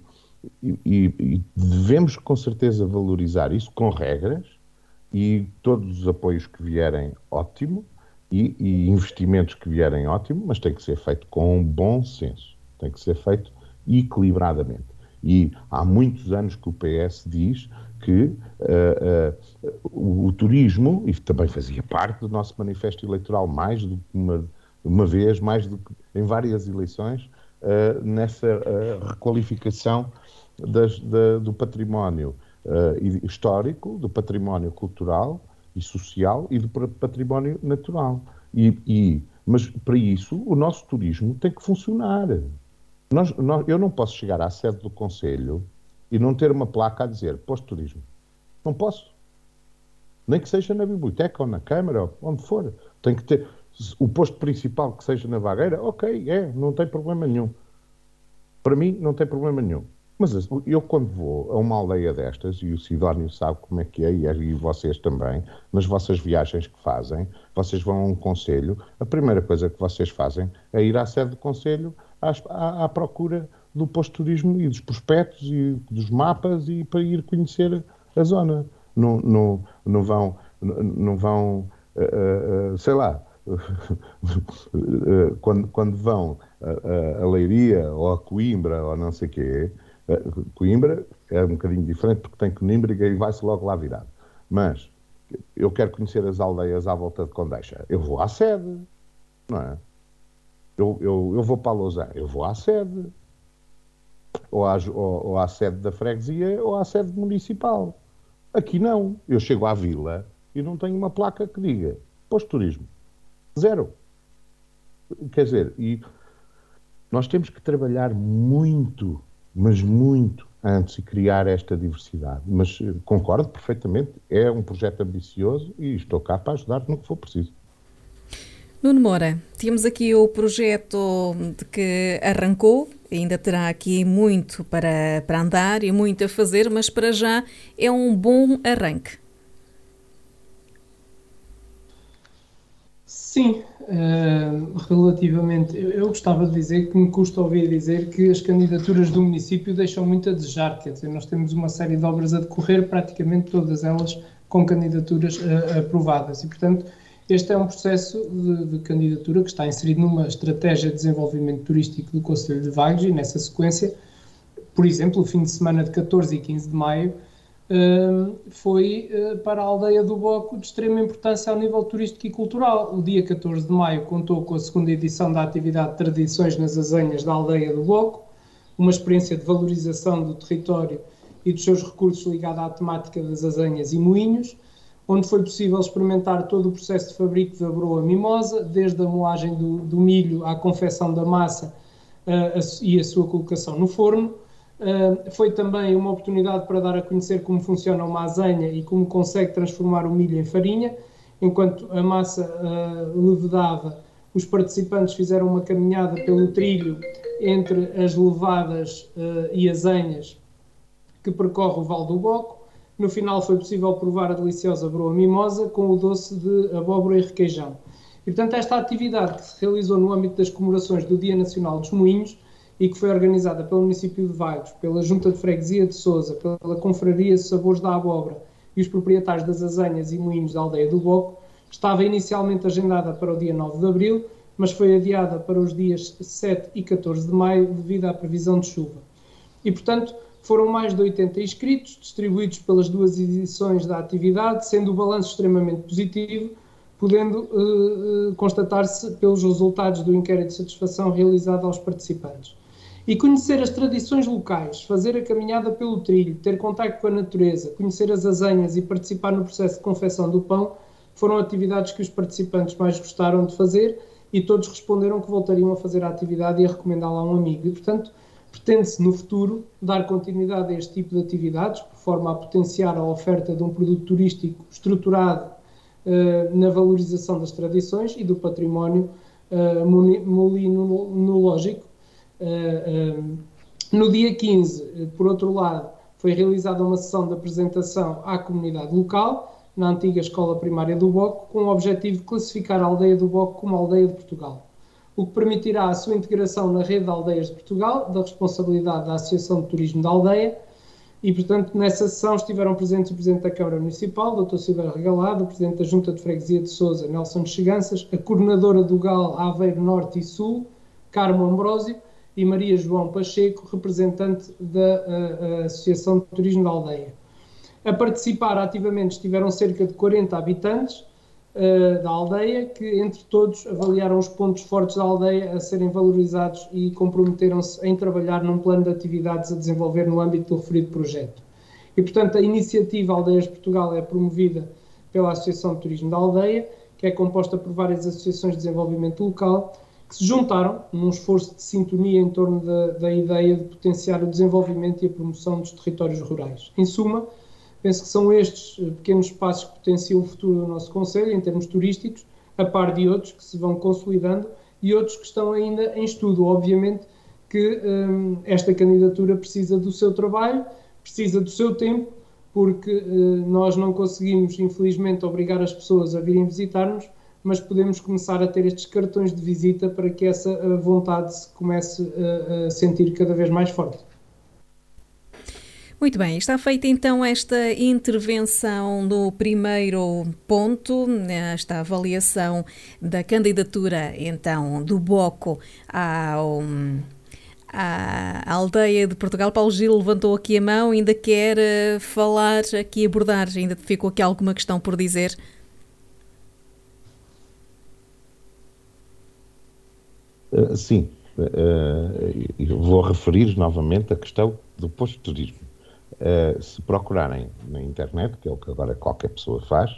e, e, devemos com certeza valorizar isso com regras e todos os apoios que vierem, ótimo, e, e, investimentos que vierem, ótimo, mas tem que ser feito com bom senso, tem que ser feito equilibradamente. E há muitos anos que o PS diz que uh, uh, o, o, turismo, e também fazia parte do nosso manifesto eleitoral, mais do que uma, uma vez, mais do que em várias eleições, uh, nessa requalificação das, da, do património histórico, do património cultural e social e do património natural. E, e, mas para isso o nosso turismo tem que funcionar. Nós, nós, eu não posso chegar à sede do Conselho e não ter uma placa a dizer pós-turismo. Não posso. Nem que seja na biblioteca ou na Câmara, onde for. Tem que ter o posto principal que seja na vagueira, ok, é, não tem problema nenhum. Para mim, não tem problema nenhum. Mas eu, quando vou a uma aldeia destas, e o Sidónio sabe como é que é, e vocês também, nas vossas viagens que fazem, vocês vão a um conselho, a primeira coisa que vocês fazem é ir à sede do conselho à, à, à procura do posto-turismo e dos prospectos e dos mapas e para ir conhecer a zona. Não, não, não vão, não vão uh, uh, sei lá, quando, quando vão a, a, Leiria ou a Coimbra ou não sei o quê, Coimbra é um bocadinho diferente porque tem Coimbra e vai-se logo lá virado. Mas eu quero conhecer as aldeias à volta de Condeixa. Eu vou à sede, não é? Eu, eu, eu vou para a Lausanne, eu vou à sede. Ou à, ou, à sede da freguesia ou à sede municipal. Aqui não. Eu chego à vila e não tenho uma placa que diga posto turismo. Zero. Quer dizer, e nós temos que trabalhar muito mas muito antes de criar esta diversidade. Mas eh, concordo perfeitamente, é um projeto ambicioso e estou cá para ajudar no que for preciso. Nuno Moura, temos aqui o projeto de que arrancou, ainda terá aqui muito para, para andar e muito a fazer, mas para já é um bom arranque. Sim, uh, relativamente. Eu, eu, gostava de dizer que me custa ouvir dizer que as candidaturas do município deixam muito a desejar. Quer dizer, nós temos uma série de obras a decorrer, praticamente todas elas com candidaturas uh, aprovadas. E, portanto, este é um processo de, de, candidatura que está inserido numa estratégia de desenvolvimento turístico do Conselho de Vagos e, nessa sequência, por exemplo, o fim de semana de 14 e 15 de maio foi uh, para a aldeia do Boco de extrema importância ao nível turístico e cultural. O dia 14 de maio contou com a segunda edição da atividade Tradições nas Azenhas da aldeia do Boco, uma experiência de valorização do território e dos seus recursos ligada à temática das azenhas e moinhos, onde foi possível experimentar todo o processo de fabrico da broa mimosa, desde a moagem do, do milho à confecção da massa uh, a, e a sua colocação no forno, Uh, foi também uma oportunidade para dar a conhecer como funciona uma azenha e como consegue transformar o milho em farinha. Enquanto a massa uh, levedava, os participantes fizeram uma caminhada pelo trilho entre as levadas uh, e azenhas que percorre o Val do Boco. No final foi possível provar a deliciosa broa mimosa com o doce de abóbora e requeijão. E, portanto, esta atividade que se realizou no âmbito das comemorações do Dia Nacional dos Moinhos e que foi organizada pelo município de Vagos, pela Junta de Freguesia de Sousa, pela Confraria Sabores da Abóbora e os proprietários das azenhas e moinhos da aldeia do Boco, estava inicialmente agendada para o dia 9 de abril, mas foi adiada para os dias 7 e 14 de maio devido à previsão de chuva. E, portanto, foram mais de 80 inscritos, distribuídos pelas duas edições da atividade, sendo o balanço extremamente positivo, podendo uh, constatar-se pelos resultados do inquérito de satisfação realizado aos participantes. E conhecer as tradições locais, fazer a caminhada pelo trilho, ter contato com a natureza, conhecer as azenhas e participar no processo de confecção do pão foram atividades que os participantes mais gostaram de fazer e todos responderam que voltariam a fazer a atividade e a recomendá-la a um amigo. E, portanto, pretende-se no futuro dar continuidade a este tipo de atividades, por forma a potenciar a oferta de um produto turístico estruturado uh, na valorização das tradições e do património uh, molinológico. Uh, no dia 15, por outro lado, foi realizada uma sessão de apresentação à comunidade local na antiga escola primária do Boco, com o objetivo de classificar a aldeia do Boco como aldeia de Portugal, o que permitirá a sua integração na rede de aldeias de Portugal, da responsabilidade da Associação de Turismo da Aldeia, e, portanto, nessa sessão estiveram presentes o Presidente da Câmara Municipal, Dr. Silveira Regalado, o Presidente da Junta de Freguesia de Sousa, Nelson de Cheganças, a Coordenadora do GAL Aveiro Norte e Sul, Carmo Ambrósio, e Maria João Pacheco, representante da a, a Associação de Turismo da Aldeia. A participar ativamente estiveram cerca de 40 habitantes da aldeia, que entre todos avaliaram os pontos fortes da aldeia a serem valorizados e comprometeram-se em trabalhar num plano de atividades a desenvolver no âmbito do referido projeto. E, portanto, a iniciativa Aldeias de Portugal é promovida pela Associação de Turismo da Aldeia, que é composta por várias associações de desenvolvimento local, que se juntaram num esforço de sintonia em torno da, da ideia de potenciar o desenvolvimento e a promoção dos territórios rurais. Em suma, Penso que são estes eh, pequenos passos que potenciam o futuro do nosso Conselho em termos turísticos, a par de outros que se vão consolidando e outros que estão ainda em estudo. Obviamente que um, esta candidatura precisa do seu trabalho, precisa do seu tempo, porque uh, nós não conseguimos, infelizmente, obrigar as pessoas a virem visitar-nos, mas podemos começar a ter estes cartões de visita para que essa uh, vontade se comece a sentir cada vez mais forte. Muito bem, está feita então esta intervenção no primeiro ponto, esta avaliação da candidatura então do Boco ao à aldeia de Portugal. Paulo Gil levantou aqui a mão, ainda quer eh, falar aqui, abordar, ainda ficou aqui alguma questão por dizer? Uh, sim, eu vou referir novamente a questão do posto de turismo. Uh, se procurarem na internet, que é o que agora qualquer pessoa faz,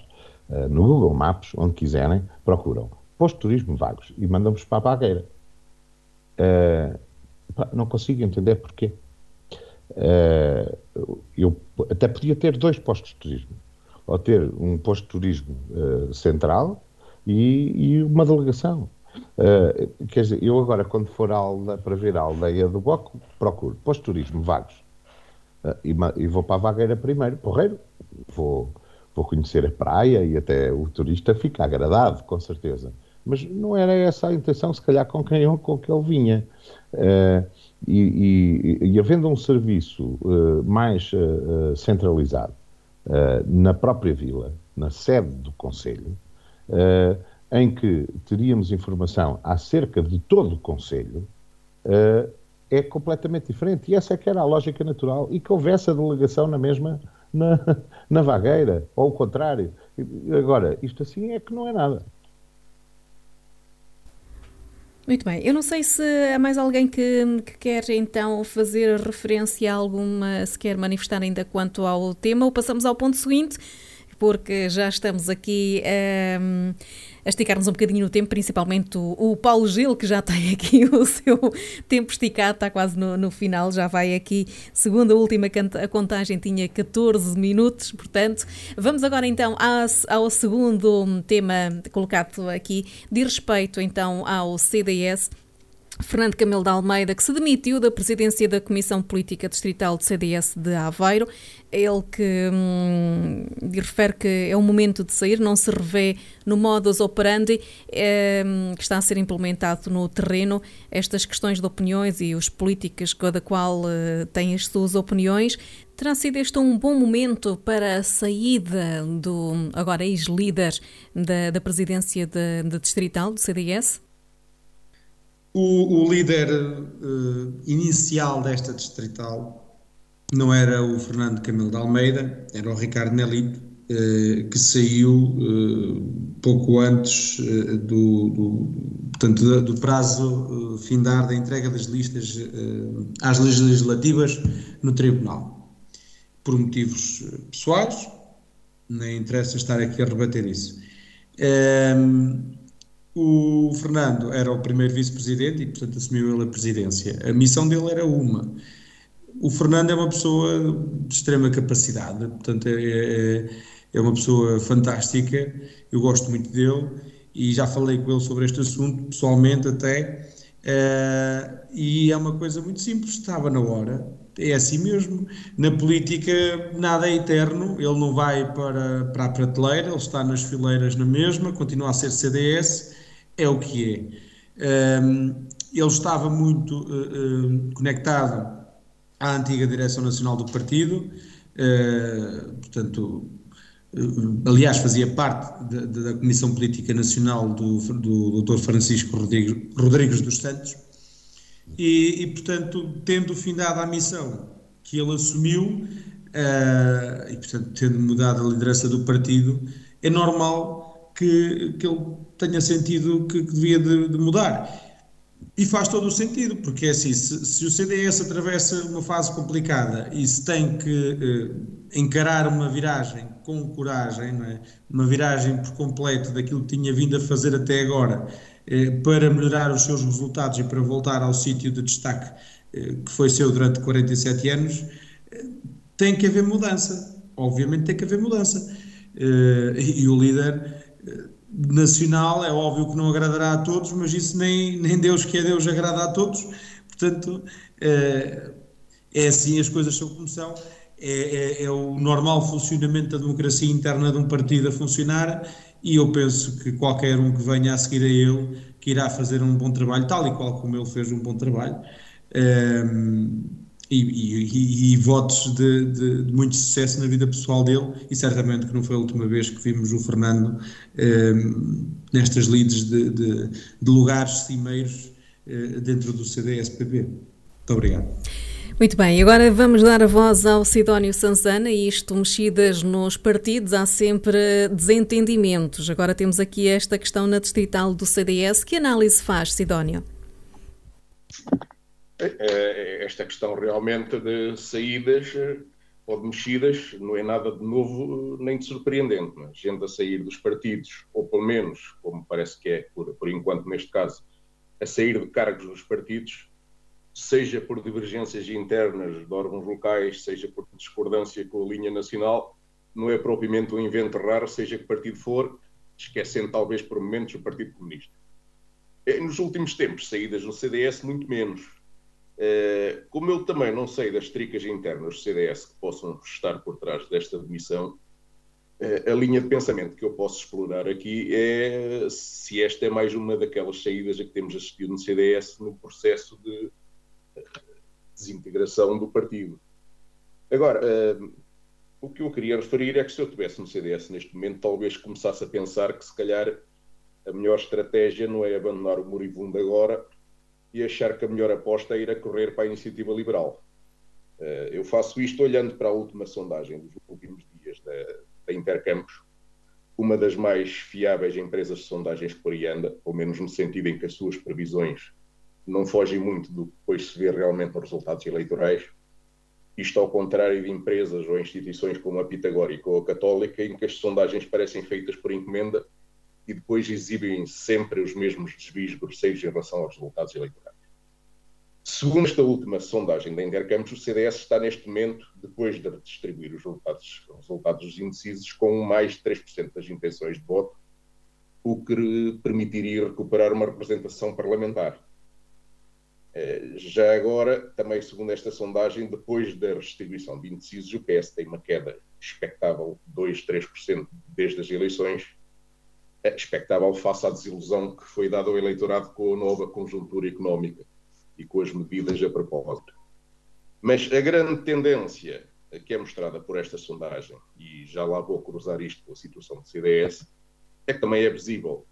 uh, no Google Maps, onde quiserem, procuram posto turismo vagos e mandam-vos para a Bagueira. Uh, não consigo entender porquê. eu até podia ter dois postos de turismo. Ou ter um posto de turismo central e, e, uma delegação. quer dizer, eu agora, quando for aldeia, para ver a aldeia do Boco, procuro posto de turismo vagos e, e, vou para a Vagueira primeiro, porreiro, vou, vou conhecer a praia e até o turista fica agradado, com certeza. Mas não era essa a intenção, se calhar, com quem com que ele vinha. Uh, e, e, e, havendo um serviço uh, mais uh, centralizado na própria vila, na sede do Conselho, em que teríamos informação acerca de todo o Conselho, é completamente diferente. E essa é que era a lógica natural. E que houvesse a delegação na mesma, na, na vagueira, ou o contrário. Agora, isto assim é que não é nada. Muito bem. Eu não sei se há mais alguém que, que, quer então fazer referência a alguma, se quer manifestar ainda quanto ao tema, ou passamos ao ponto seguinte, porque já estamos aqui. Um, a esticarmos um bocadinho no tempo, principalmente o, o, Paulo Gil, que já tem aqui o seu tempo esticado, está quase no, no final, já vai aqui, segundo a última a contagem, tinha 14 minutos, portanto. Vamos agora então ao segundo tema colocado aqui, de respeito então ao CDS. Fernando Camelo de Almeida, que se demitiu da presidência da Comissão Política Distrital do CDS de Aveiro. Ele que hum, refere que é o momento de sair, não se revê no modus operandi é, que está a ser implementado no terreno. Estas questões de opiniões e os políticos, cada qual uh, tem as suas opiniões. Terá sido este um bom momento para a saída do agora ex-líder da, da presidência de, de distrital do CDS? O, o líder uh, inicial desta distrital não era o Fernando Camilo de Almeida, era o Ricardo Nelito, que saiu pouco antes do, do, portanto, do prazo findar da entrega das listas às legislativas no Tribunal. Por motivos pessoais, nem interessa estar aqui a rebater isso. O Fernando era o primeiro vice-presidente e, portanto, assumiu ele a presidência. A missão dele era uma. O Fernando é uma pessoa de extrema capacidade, portanto, é, é, é, uma pessoa fantástica, eu gosto muito dele e já falei com ele sobre este assunto, pessoalmente até, uh, e é uma coisa muito simples, estava na hora, é assim mesmo. Na política nada é eterno, ele não vai para, para a prateleira, ele está nas fileiras na mesma, continua a ser CDS, é o que é. Um, ele estava muito uh, uh, conectado à antiga direção nacional do partido, eh, portanto, aliás, fazia parte de, de, da Comissão Política Nacional do, do Dr. Francisco Rodrigues, Rodrigues dos Santos, e, e, portanto, tendo findado a missão que ele assumiu, uh, e, portanto, tendo mudado a liderança do partido, é normal que, que ele tenha sentido que, que devia de, de mudar. E faz todo o sentido, porque é assim, se, se, o CDS atravessa uma fase complicada e se tem que eh, encarar uma viragem com coragem, é? uma viragem por completo daquilo que tinha vindo a fazer até agora, eh, para melhorar os seus resultados e para voltar ao sítio de destaque eh, que foi seu durante 47 anos, eh, tem que haver mudança. Obviamente tem que haver mudança. Eh, e o líder nacional, é óbvio que não agradará a todos, mas isso nem, nem Deus que é Deus agrada a todos, portanto, é, é assim as coisas são como são, é, é, é, o normal funcionamento da democracia interna de um partido a funcionar e eu penso que qualquer um que venha a seguir a ele, que irá fazer um bom trabalho, tal e qual como ele fez um bom trabalho, é, e, e, e, votos de, de, de, muito sucesso na vida pessoal dele e certamente que não foi a última vez que vimos o Fernando eh, nestas lides de, de, lugares cimeiros eh, dentro do CDSPB. Muito obrigado. Muito bem, agora vamos dar a voz ao Sidónio Sansana e isto mexidas nos partidos, há sempre desentendimentos. Agora temos aqui esta questão na distrital do CDS. Que análise faz, Sidónio? É, é, esta questão realmente de saídas eh, ou de mexidas não é nada de novo nem de surpreendente. Mas gente a sair dos partidos, ou pelo menos, como parece que é por, por enquanto neste caso, a sair de cargos dos partidos, seja por divergências internas de órgãos locais, seja por discordância com a linha nacional, não é propriamente um invento raro, seja que partido for, esquecendo talvez por momentos o Partido Comunista. Eh, nos últimos tempos, saídas no CDS, muito menos eh, como eu também não sei das tricas internas do CDS que possam estar por trás desta demissão, eh, a linha de pensamento que eu posso explorar aqui é se esta é mais uma daquelas saídas a que temos assistido no CDS no processo de desintegração do partido. Agora, eh, o que eu queria referir é que se eu estivesse no CDS neste momento, talvez começasse a pensar que se calhar a melhor estratégia não é abandonar o moribundo agora, e achar que a melhor aposta é ir a correr para a iniciativa liberal. Eh, eu faço isto olhando para a última sondagem dos últimos dias da, da Intercampos, uma das mais fiáveis empresas de sondagens por aí anda, pelo menos no sentido em que as suas previsões não fogem muito do que depois se vê realmente nos resultados eleitorais. Isto ao contrário de empresas ou instituições como a Pitagórica ou a Católica, em que as sondagens parecem feitas por encomenda e depois exibem sempre os mesmos desvios grosseiros em relação aos resultados eleitorais. Segundo esta última sondagem da Intercampos, o CDS está neste momento, depois de distribuir os resultados, os resultados dos indecisos, com mais de 3% das intenções de voto, o que permitiria recuperar uma representação parlamentar. Eh, já agora, também segundo esta sondagem, depois da restituição de indecisos, o PS tem uma queda expectável de 2, 3% desde as eleições, é expectável face à desilusão que foi dada ao eleitorado com a nova conjuntura económica e com as medidas a propósito. Mas a grande tendência que é mostrada por esta sondagem, e já lá vou cruzar isto com a situação do CDS, é que também é visível,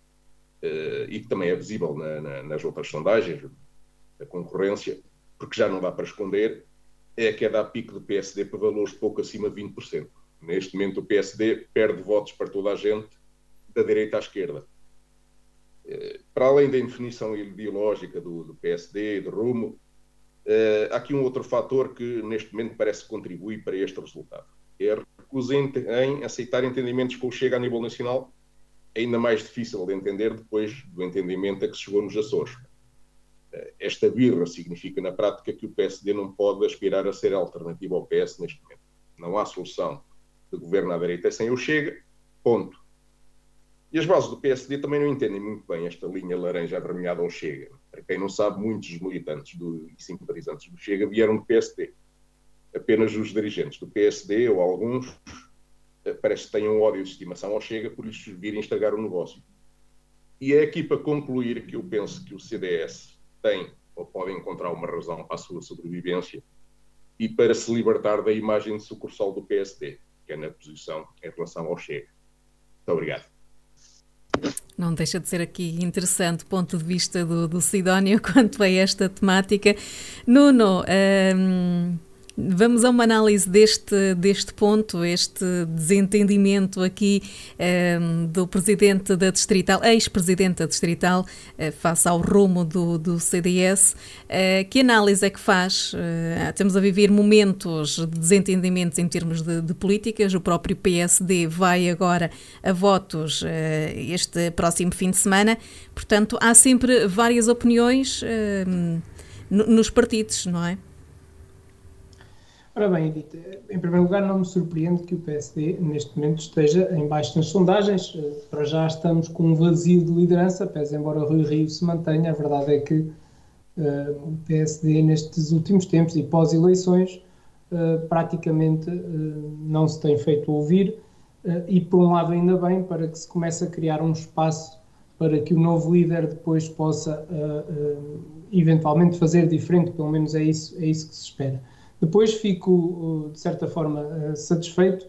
uh, e que também é visível na, na, nas outras sondagens, da concorrência, porque já não dá para esconder, é a queda a pico do PSD para valores pouco acima de 20%. Neste momento, o PSD perde votos para toda a gente, da direita à esquerda. Eh, para além da definição ideológica do, do PSD, de rumo, eh, há aqui um outro fator que neste momento parece contribuir para este resultado. É a recusa em, aceitar entendimentos com o Chega a nível nacional, ainda mais difícil de entender depois do entendimento a que se chegou nos Açores. Eh, esta birra significa, na prática, que o PSD não pode aspirar a ser alternativa ao PS neste momento. Não há solução de governo à direita sem o Chega, ponto. E as bases do PSD também não entendem muito bem esta linha laranja avermelhada ao Chega. Para quem não sabe, muitos militantes do, e simpatizantes do Chega vieram do PSD. Apenas os dirigentes do PSD, ou alguns, eh, parece que têm um ódio de estimação ao Chega por lhes virem estragar o negócio. E é aqui para concluir que eu penso que o CDS tem ou pode encontrar uma razão para a sua sobrevivência e para se libertar da imagem de sucursal do PSD, que é na posição em relação ao Chega. Muito obrigado. Não deixa de ser aqui interessante ponto de vista do, do Sidónio quanto a esta temática. Nuno, hum, Vamos a uma análise deste, deste ponto, este desentendimento aqui ehm, do presidente da Distrital, ex-presidente da Distrital, uh, face ao rumo do, do CDS. Uh, que análise é que faz? Uh, temos a viver momentos de desentendimentos em termos de, de, políticas. O próprio PSD vai agora a votos este próximo fim de semana. Portanto, há sempre várias opiniões ehm, nos partidos, não é? Ora bem, Edith, em primeiro lugar, não me surpreende que o PSD, neste momento, esteja em baixo nas sondagens. Eh, para já estamos com um vazio de liderança, pese embora o Rui Rio se mantenha. A verdade é que uh, o PSD, nestes últimos tempos e pós-eleições, uh, praticamente uh, não se tem feito ouvir. e, por um lado, ainda bem, para que se comece a criar um espaço para que o novo líder depois possa, eventualmente, fazer diferente. Pelo menos é isso, é isso que se espera. Depois fico, uh, de certa forma, uh, satisfeito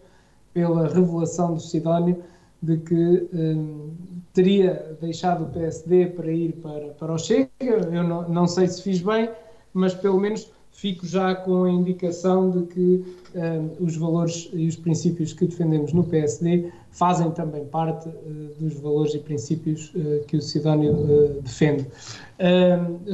pela revelação do Sidónio de que um, teria deixado o PSD para ir para, para o Chega. Eu não, não sei se fiz bem, mas pelo menos fico já com a indicação de que um, os valores e os princípios que defendemos no PSD fazem também parte uh, dos valores e princípios uh, que o Sidónio uh, defende.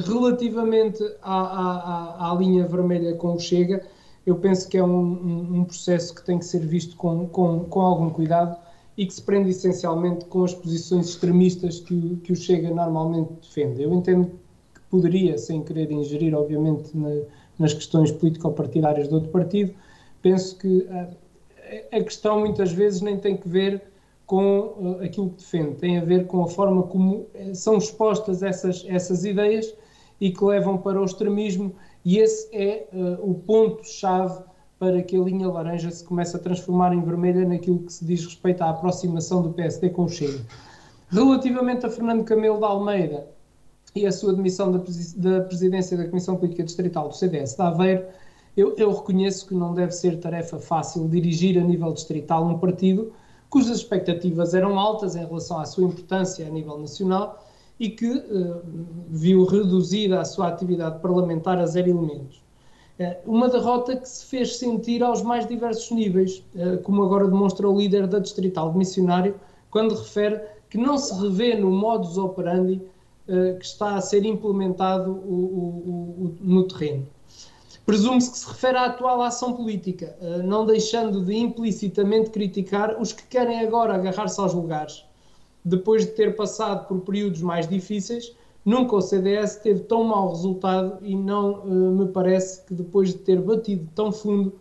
relativamente à, à, à, linha vermelha com o Chega, eu penso que é um, um, um, processo que tem que ser visto com, com, com algum cuidado e que se prende essencialmente com as posições extremistas que, que o Chega normalmente defende. Eu entendo que poderia, sem querer ingerir, obviamente, na, nas questões político-partidárias do outro partido, penso que a questão muitas vezes nem tem que ver com uh, aquilo que defende, tem a ver com a forma como eh, são expostas essas, essas ideias e que levam para o extremismo, e esse é uh, o ponto-chave para que a linha laranja se comece a transformar em vermelha naquilo que se diz respeito à aproximação do PSD com o Chega. Relativamente a Fernando Camelo de Almeida e a sua demissão da, da presidência da Comissão Política Distrital do CDS de Aveiro, eu, eu, reconheço que não deve ser tarefa fácil dirigir a nível distrital um partido cujas expectativas eram altas em relação à sua importância a nível nacional e que uh, viu reduzida a sua atividade parlamentar a zero elementos. Uh, uma derrota que se fez sentir aos mais diversos níveis, uh, como agora demonstra o líder da Distrital de Missionário, quando refere que não se revê no modus operandi que está a ser implementado o, o, o, no terreno. Presume-se que se refere à atual ação política, eh, não deixando de implicitamente criticar os que querem agora agarrar-se aos lugares. Depois de ter passado por períodos mais difíceis, nunca o CDS teve tão mau resultado e não uh, me parece que depois de ter batido tão fundo,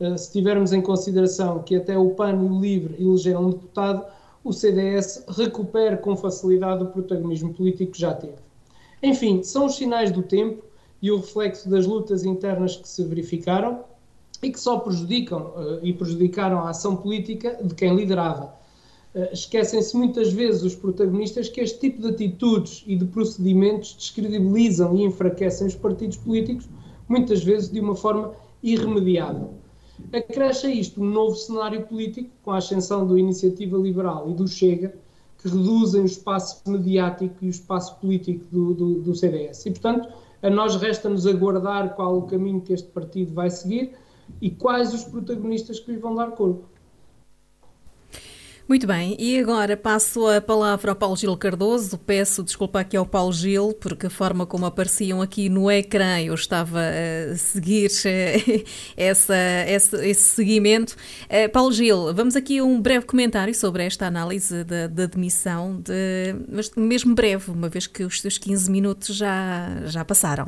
uh, se tivermos em consideração que até o PAN e o LIVRE elegeram um deputado, o CDS recupere com facilidade o protagonismo político que já teve. Enfim, são os sinais do tempo e o reflexo das lutas internas que se verificaram e que só prejudicam uh, e prejudicaram a ação política de quem liderava. Uh, Esquecem-se muitas vezes os protagonistas que este tipo de atitudes e de procedimentos descredibilizam e enfraquecem os partidos políticos, muitas vezes de uma forma irremediável. Acresce a isto um novo cenário político, com a ascensão do Iniciativa Liberal e do Chega, que reduzem o espaço mediático e o espaço político do, do, do CDS. E, portanto, a nós resta-nos aguardar qual o caminho que este partido vai seguir e quais os protagonistas que lhe vão dar corpo. Muito bem, e agora passo a palavra ao Paulo Gil Cardoso. Peço desculpa aqui ao Paulo Gil, porque a forma como apareciam aqui no ecrã eu estava a seguir eh, essa, essa, esse seguimento. Eh, Paulo Gil, vamos aqui a um breve comentário sobre esta análise da, demissão, de, mas mesmo breve, uma vez que os seus 15 minutos já, já passaram.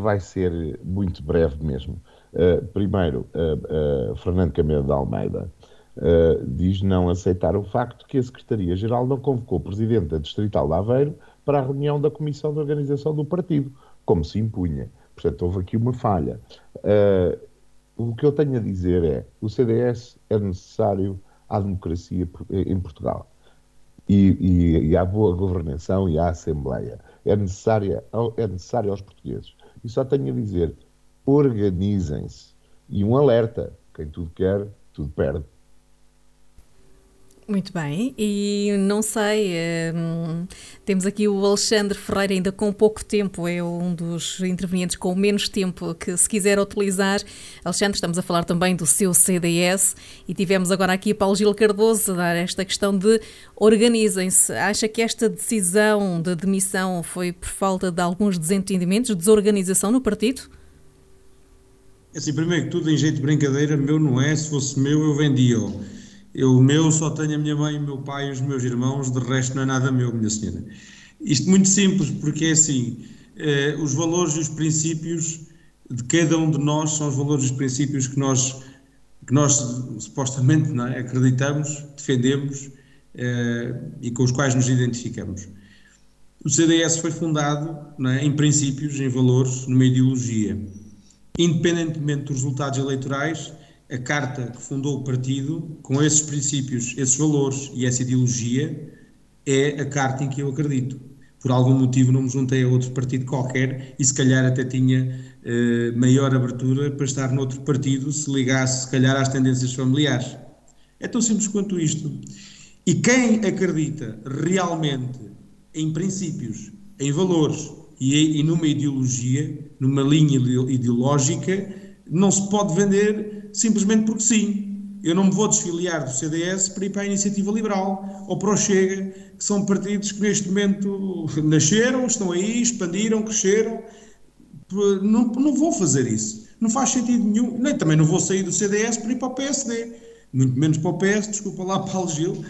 Vai ser muito breve mesmo. Uh, primeiro, uh, Fernando Camelo de Almeida uh, diz não aceitar o facto que a Secretaria-Geral não convocou o Presidente da Distrital de Aveiro para a reunião da Comissão de Organização do Partido, como se impunha. Portanto, houve aqui uma falha. Uh, o que eu tenho a dizer é o CDS é necessário à democracia em Portugal. E, e, e à boa governação e à Assembleia. É, necessária, é necessário aos portugueses. E só tenho a dizer, organizem-se. E um alerta, quem tudo quer, tudo perde. Muito bem, e não sei, hum, temos aqui o Alexandre Ferreira, ainda com pouco tempo, é um dos intervenientes com menos tempo que, se quiser utilizar. Alexandre, estamos a falar também do seu CDS e tivemos agora aqui Paulo Gil Cardoso a dar esta questão de organizem-se. Acha que esta decisão de demissão foi por falta de alguns desentendimentos, desorganização no partido? Assim, primeiro que tudo, em jeito de brincadeira, meu não é, se fosse meu eu vendia-o eu, meu só tenho a minha mãe, o meu pai e os meus irmãos, de resto não é nada meu, minha senhora. Isto muito simples, porque é assim, eh, os valores e os princípios de cada um de nós são os valores e os princípios que nós, que nós supostamente é, acreditamos, defendemos eh, e com os quais nos identificamos. O CDS foi fundado é, em princípios, em valores, numa ideologia. Independentemente dos resultados eleitorais, a carta que fundou o partido, com esses princípios, esses valores e essa ideologia, é a carta em que eu acredito. Por algum motivo não me juntei a outro partido qualquer e se calhar até tinha eh, maior abertura para estar noutro partido se ligasse se calhar às tendências familiares. É tão simples quanto isto. E quem acredita realmente em princípios, em valores e, e numa ideologia, numa linha ideológica, não se pode vender simplesmente porque sim. Eu não me vou desfiliar do CDS para ir para a Iniciativa Liberal ou para o Chega, que são partidos que neste momento nasceram, estão aí, expandiram, cresceram. Não, não vou fazer isso. Não faz sentido nenhum. Nem também não vou sair do CDS para ir para o PSD. Muito menos para o PS, desculpa lá, Paulo Gil, uh,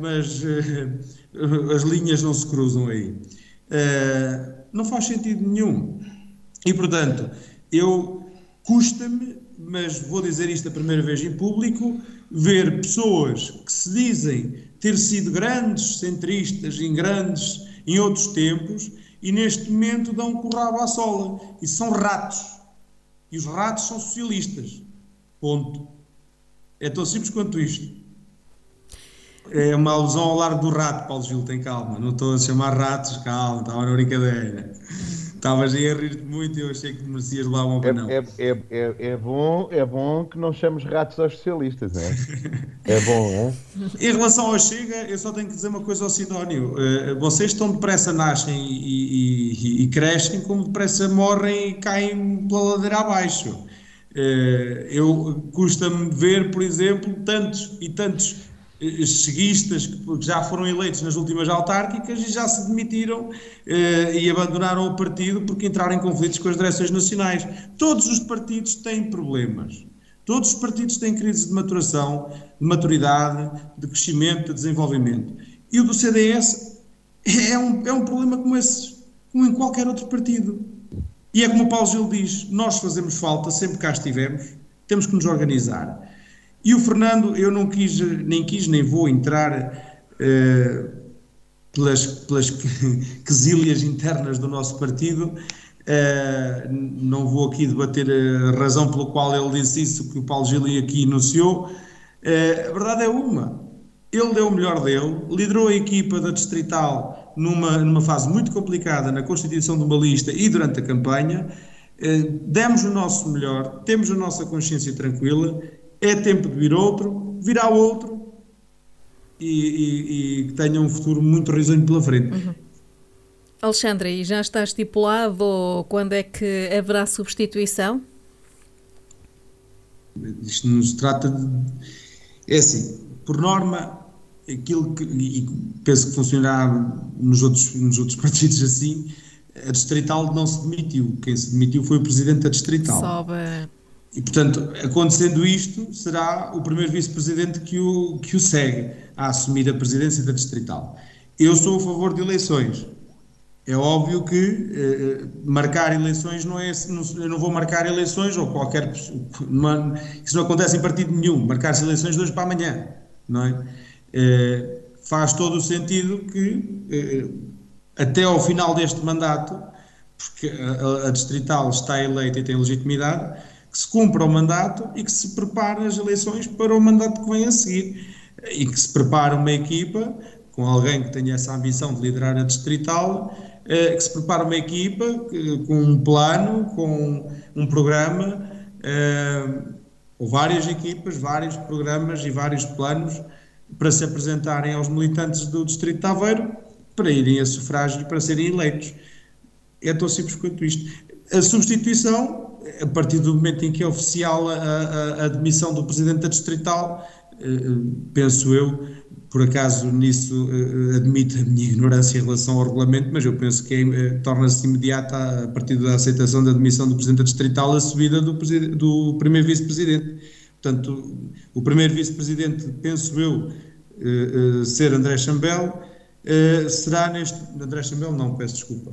mas uh, as linhas não se cruzam aí. Uh, não faz sentido nenhum. E, portanto, eu custa-me mas vou dizer isto a primeira vez em público, ver pessoas que se dizem ter sido grandes centristas em grandes, em outros tempos, e neste momento dão um currabo à sola. E são ratos. E os ratos são socialistas. Ponto. É tão simples quanto isto. É uma alusão ao largo do rato, Paulo Gil, tem calma. Não estou a chamar ratos, calma, estava na brincadeira. Estavas aí a rir-te muito e eu achei que merecias lá uma opinião. É, é, é, é, bom, é bom que não chamemos ratos aos socialistas, é? É bom, é? Em relação ao Chega, eu só tenho que dizer uma coisa ao Sidónio. Uh, vocês tão depressa nascem e, e, e, crescem, como depressa morrem e caem pela ladeira abaixo. Uh, eu custa-me ver, por exemplo, tantos e tantos cheguistas que já foram eleitos nas últimas autárquicas e já se demitiram eh, e abandonaram o partido porque entraram em conflitos com as direções nacionais. Todos os partidos têm problemas. Todos os partidos têm crises de maturação, de maturidade, de crescimento, de desenvolvimento. E o do CDS é um, é um problema como esse, como em qualquer outro partido. E é como o Paulo Gil diz: nós fazemos falta sempre cá estivermos, temos que nos organizar. E o Fernando, eu não quis, nem quis, nem vou entrar uh, pelas, pelas quesilhas internas do nosso partido. Uh, não vou aqui debater a razão pela qual ele disse isso que o Paulo Gili aqui enunciou. Uh, a verdade é uma. Ele deu o melhor dele, liderou a equipa da Distrital numa, numa fase muito complicada na constituição de uma lista e durante a campanha. Demos o nosso melhor, temos a nossa consciência tranquila é tempo de vir outro, virá outro e, e, e que tenha um futuro muito risonho pela frente. Uhum. Alexandra, e já está estipulado quando é que haverá substituição? Isto não se trata de. É assim, por norma, aquilo que, e penso que funcionará nos outros, nos outros partidos assim, a Distrital não se demitiu. Quem se demitiu foi o Presidente da Distrital. Sobe. E, portanto, acontecendo isto, será o primeiro vice-presidente que o, que o segue a assumir a presidência da Distrital. Eu sou a favor de eleições. É óbvio que eh, marcar eleições não é. Não, eu não vou marcar eleições ou qualquer. Isso não acontece em partido nenhum. Marcar-se eleições de hoje para amanhã. Não é? Eh, faz todo o sentido que eh, até ao final deste mandato, porque a, a, Distrital está eleita e tem legitimidade, que se cumpra o mandato e que se prepare as eleições para o mandato que vem a seguir. E que se prepare uma equipa com alguém que tenha essa ambição de liderar a Distrital eh, que se prepara uma equipa com um plano, com um programa, eh, ou várias equipas, vários programas e vários planos para se apresentarem aos militantes do Distrito de Aveiro para irem a sufrágio e para serem eleitos. É tão simples quanto isto. A substituição, a partir do momento em que é oficial a, a, a admissão do Presidente da Distrital, eh, penso eu, por acaso nisso uh, admito a minha ignorância em relação ao regulamento, mas eu penso que uh, torna-se imediata a partir da aceitação da admissão do Presidente da Distrital a subida do, do primeiro Vice-Presidente. Portanto, o primeiro Vice-Presidente, penso eu, ser André Chambel, será neste... André Chambel não, peço desculpa.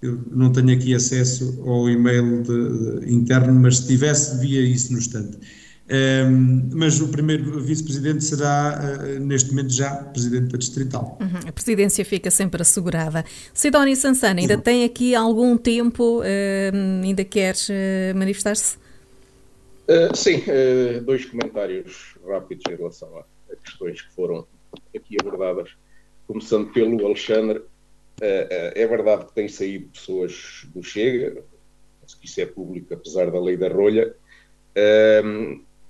Eu não tenho aqui acesso ao e-mail de, de, interno, mas se tivesse, via isso no instante. Um, mas o primeiro vice-presidente será, uh, neste momento, já presidente da Distrital. Uhum, a presidência fica sempre assegurada. Sidónia Sansana, ainda uhum. tem aqui algum tempo, uh, ainda queres uh, manifestar-se? Uh, sim, dois comentários rápidos em relação a, a, questões que foram aqui abordadas. Começando pelo Alexandre, é verdade que tem saído pessoas do Chega, isso é público, apesar da lei da rolha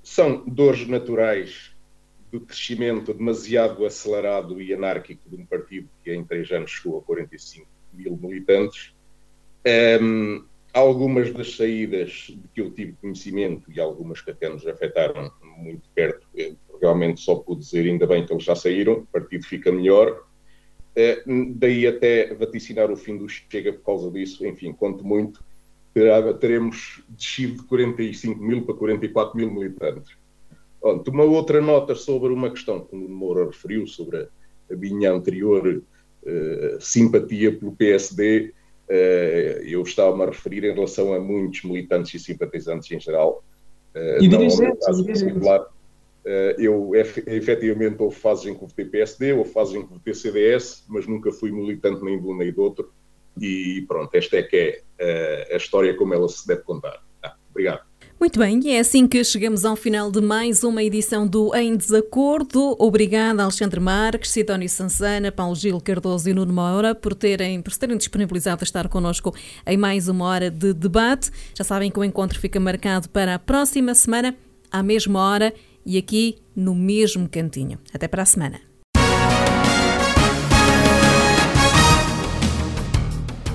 são dores naturais do crescimento demasiado acelerado e anárquico de um partido que em três anos chegou a 45 mil militantes. Um, algumas das saídas de que eu tive conhecimento e algumas que até nos afetaram muito perto, realmente só pude dizer ainda bem que eles já saíram, o partido fica melhor. Daí até vaticinar o fim do Chega por causa disso, enfim, conto muito teremos descido de 45 mil para 44 mil militantes. Pronto, uma outra nota sobre uma questão que o Moura referiu, sobre a, minha anterior uh, simpatia pelo PSD, uh, eh, eu estava-me a referir em relação a muitos militantes e simpatizantes em geral. Uh, e dirigentes, particular. Eu efetivamente houve fases em que votei PSD, houve fases em que votei CDS, mas nunca fui militante nem de um nem do outro. E pronto, esta é que é uh, a história como ela se deve contar. Ah, obrigado. Muito bem, e é assim que chegamos ao final de mais uma edição do Em Desacordo. Obrigada, Alexandre Marques, Sidónio Sansana, Paulo Gil Cardoso e Nuno Moura por terem, por terem disponibilizado a estar connosco em mais uma hora de debate. Já sabem que o encontro fica marcado para a próxima semana, à mesma hora e aqui no mesmo cantinho. Até para a semana.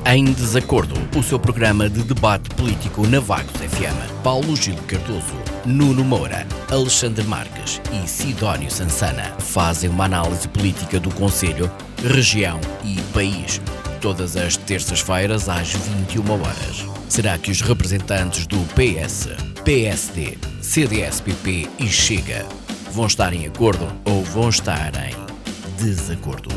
Em Desacordo, o seu programa de debate político na Vagos FM. Paulo Gil Cardoso, Nuno Moura, Alexandre Marques e Sidónio Sansana fazem uma análise política do Conselho, região e país. Todas as terças-feiras às 21 horas. Será que os representantes do PS, PSD, CDS-PP e Chega vão estar em acordo ou vão estar em desacordo?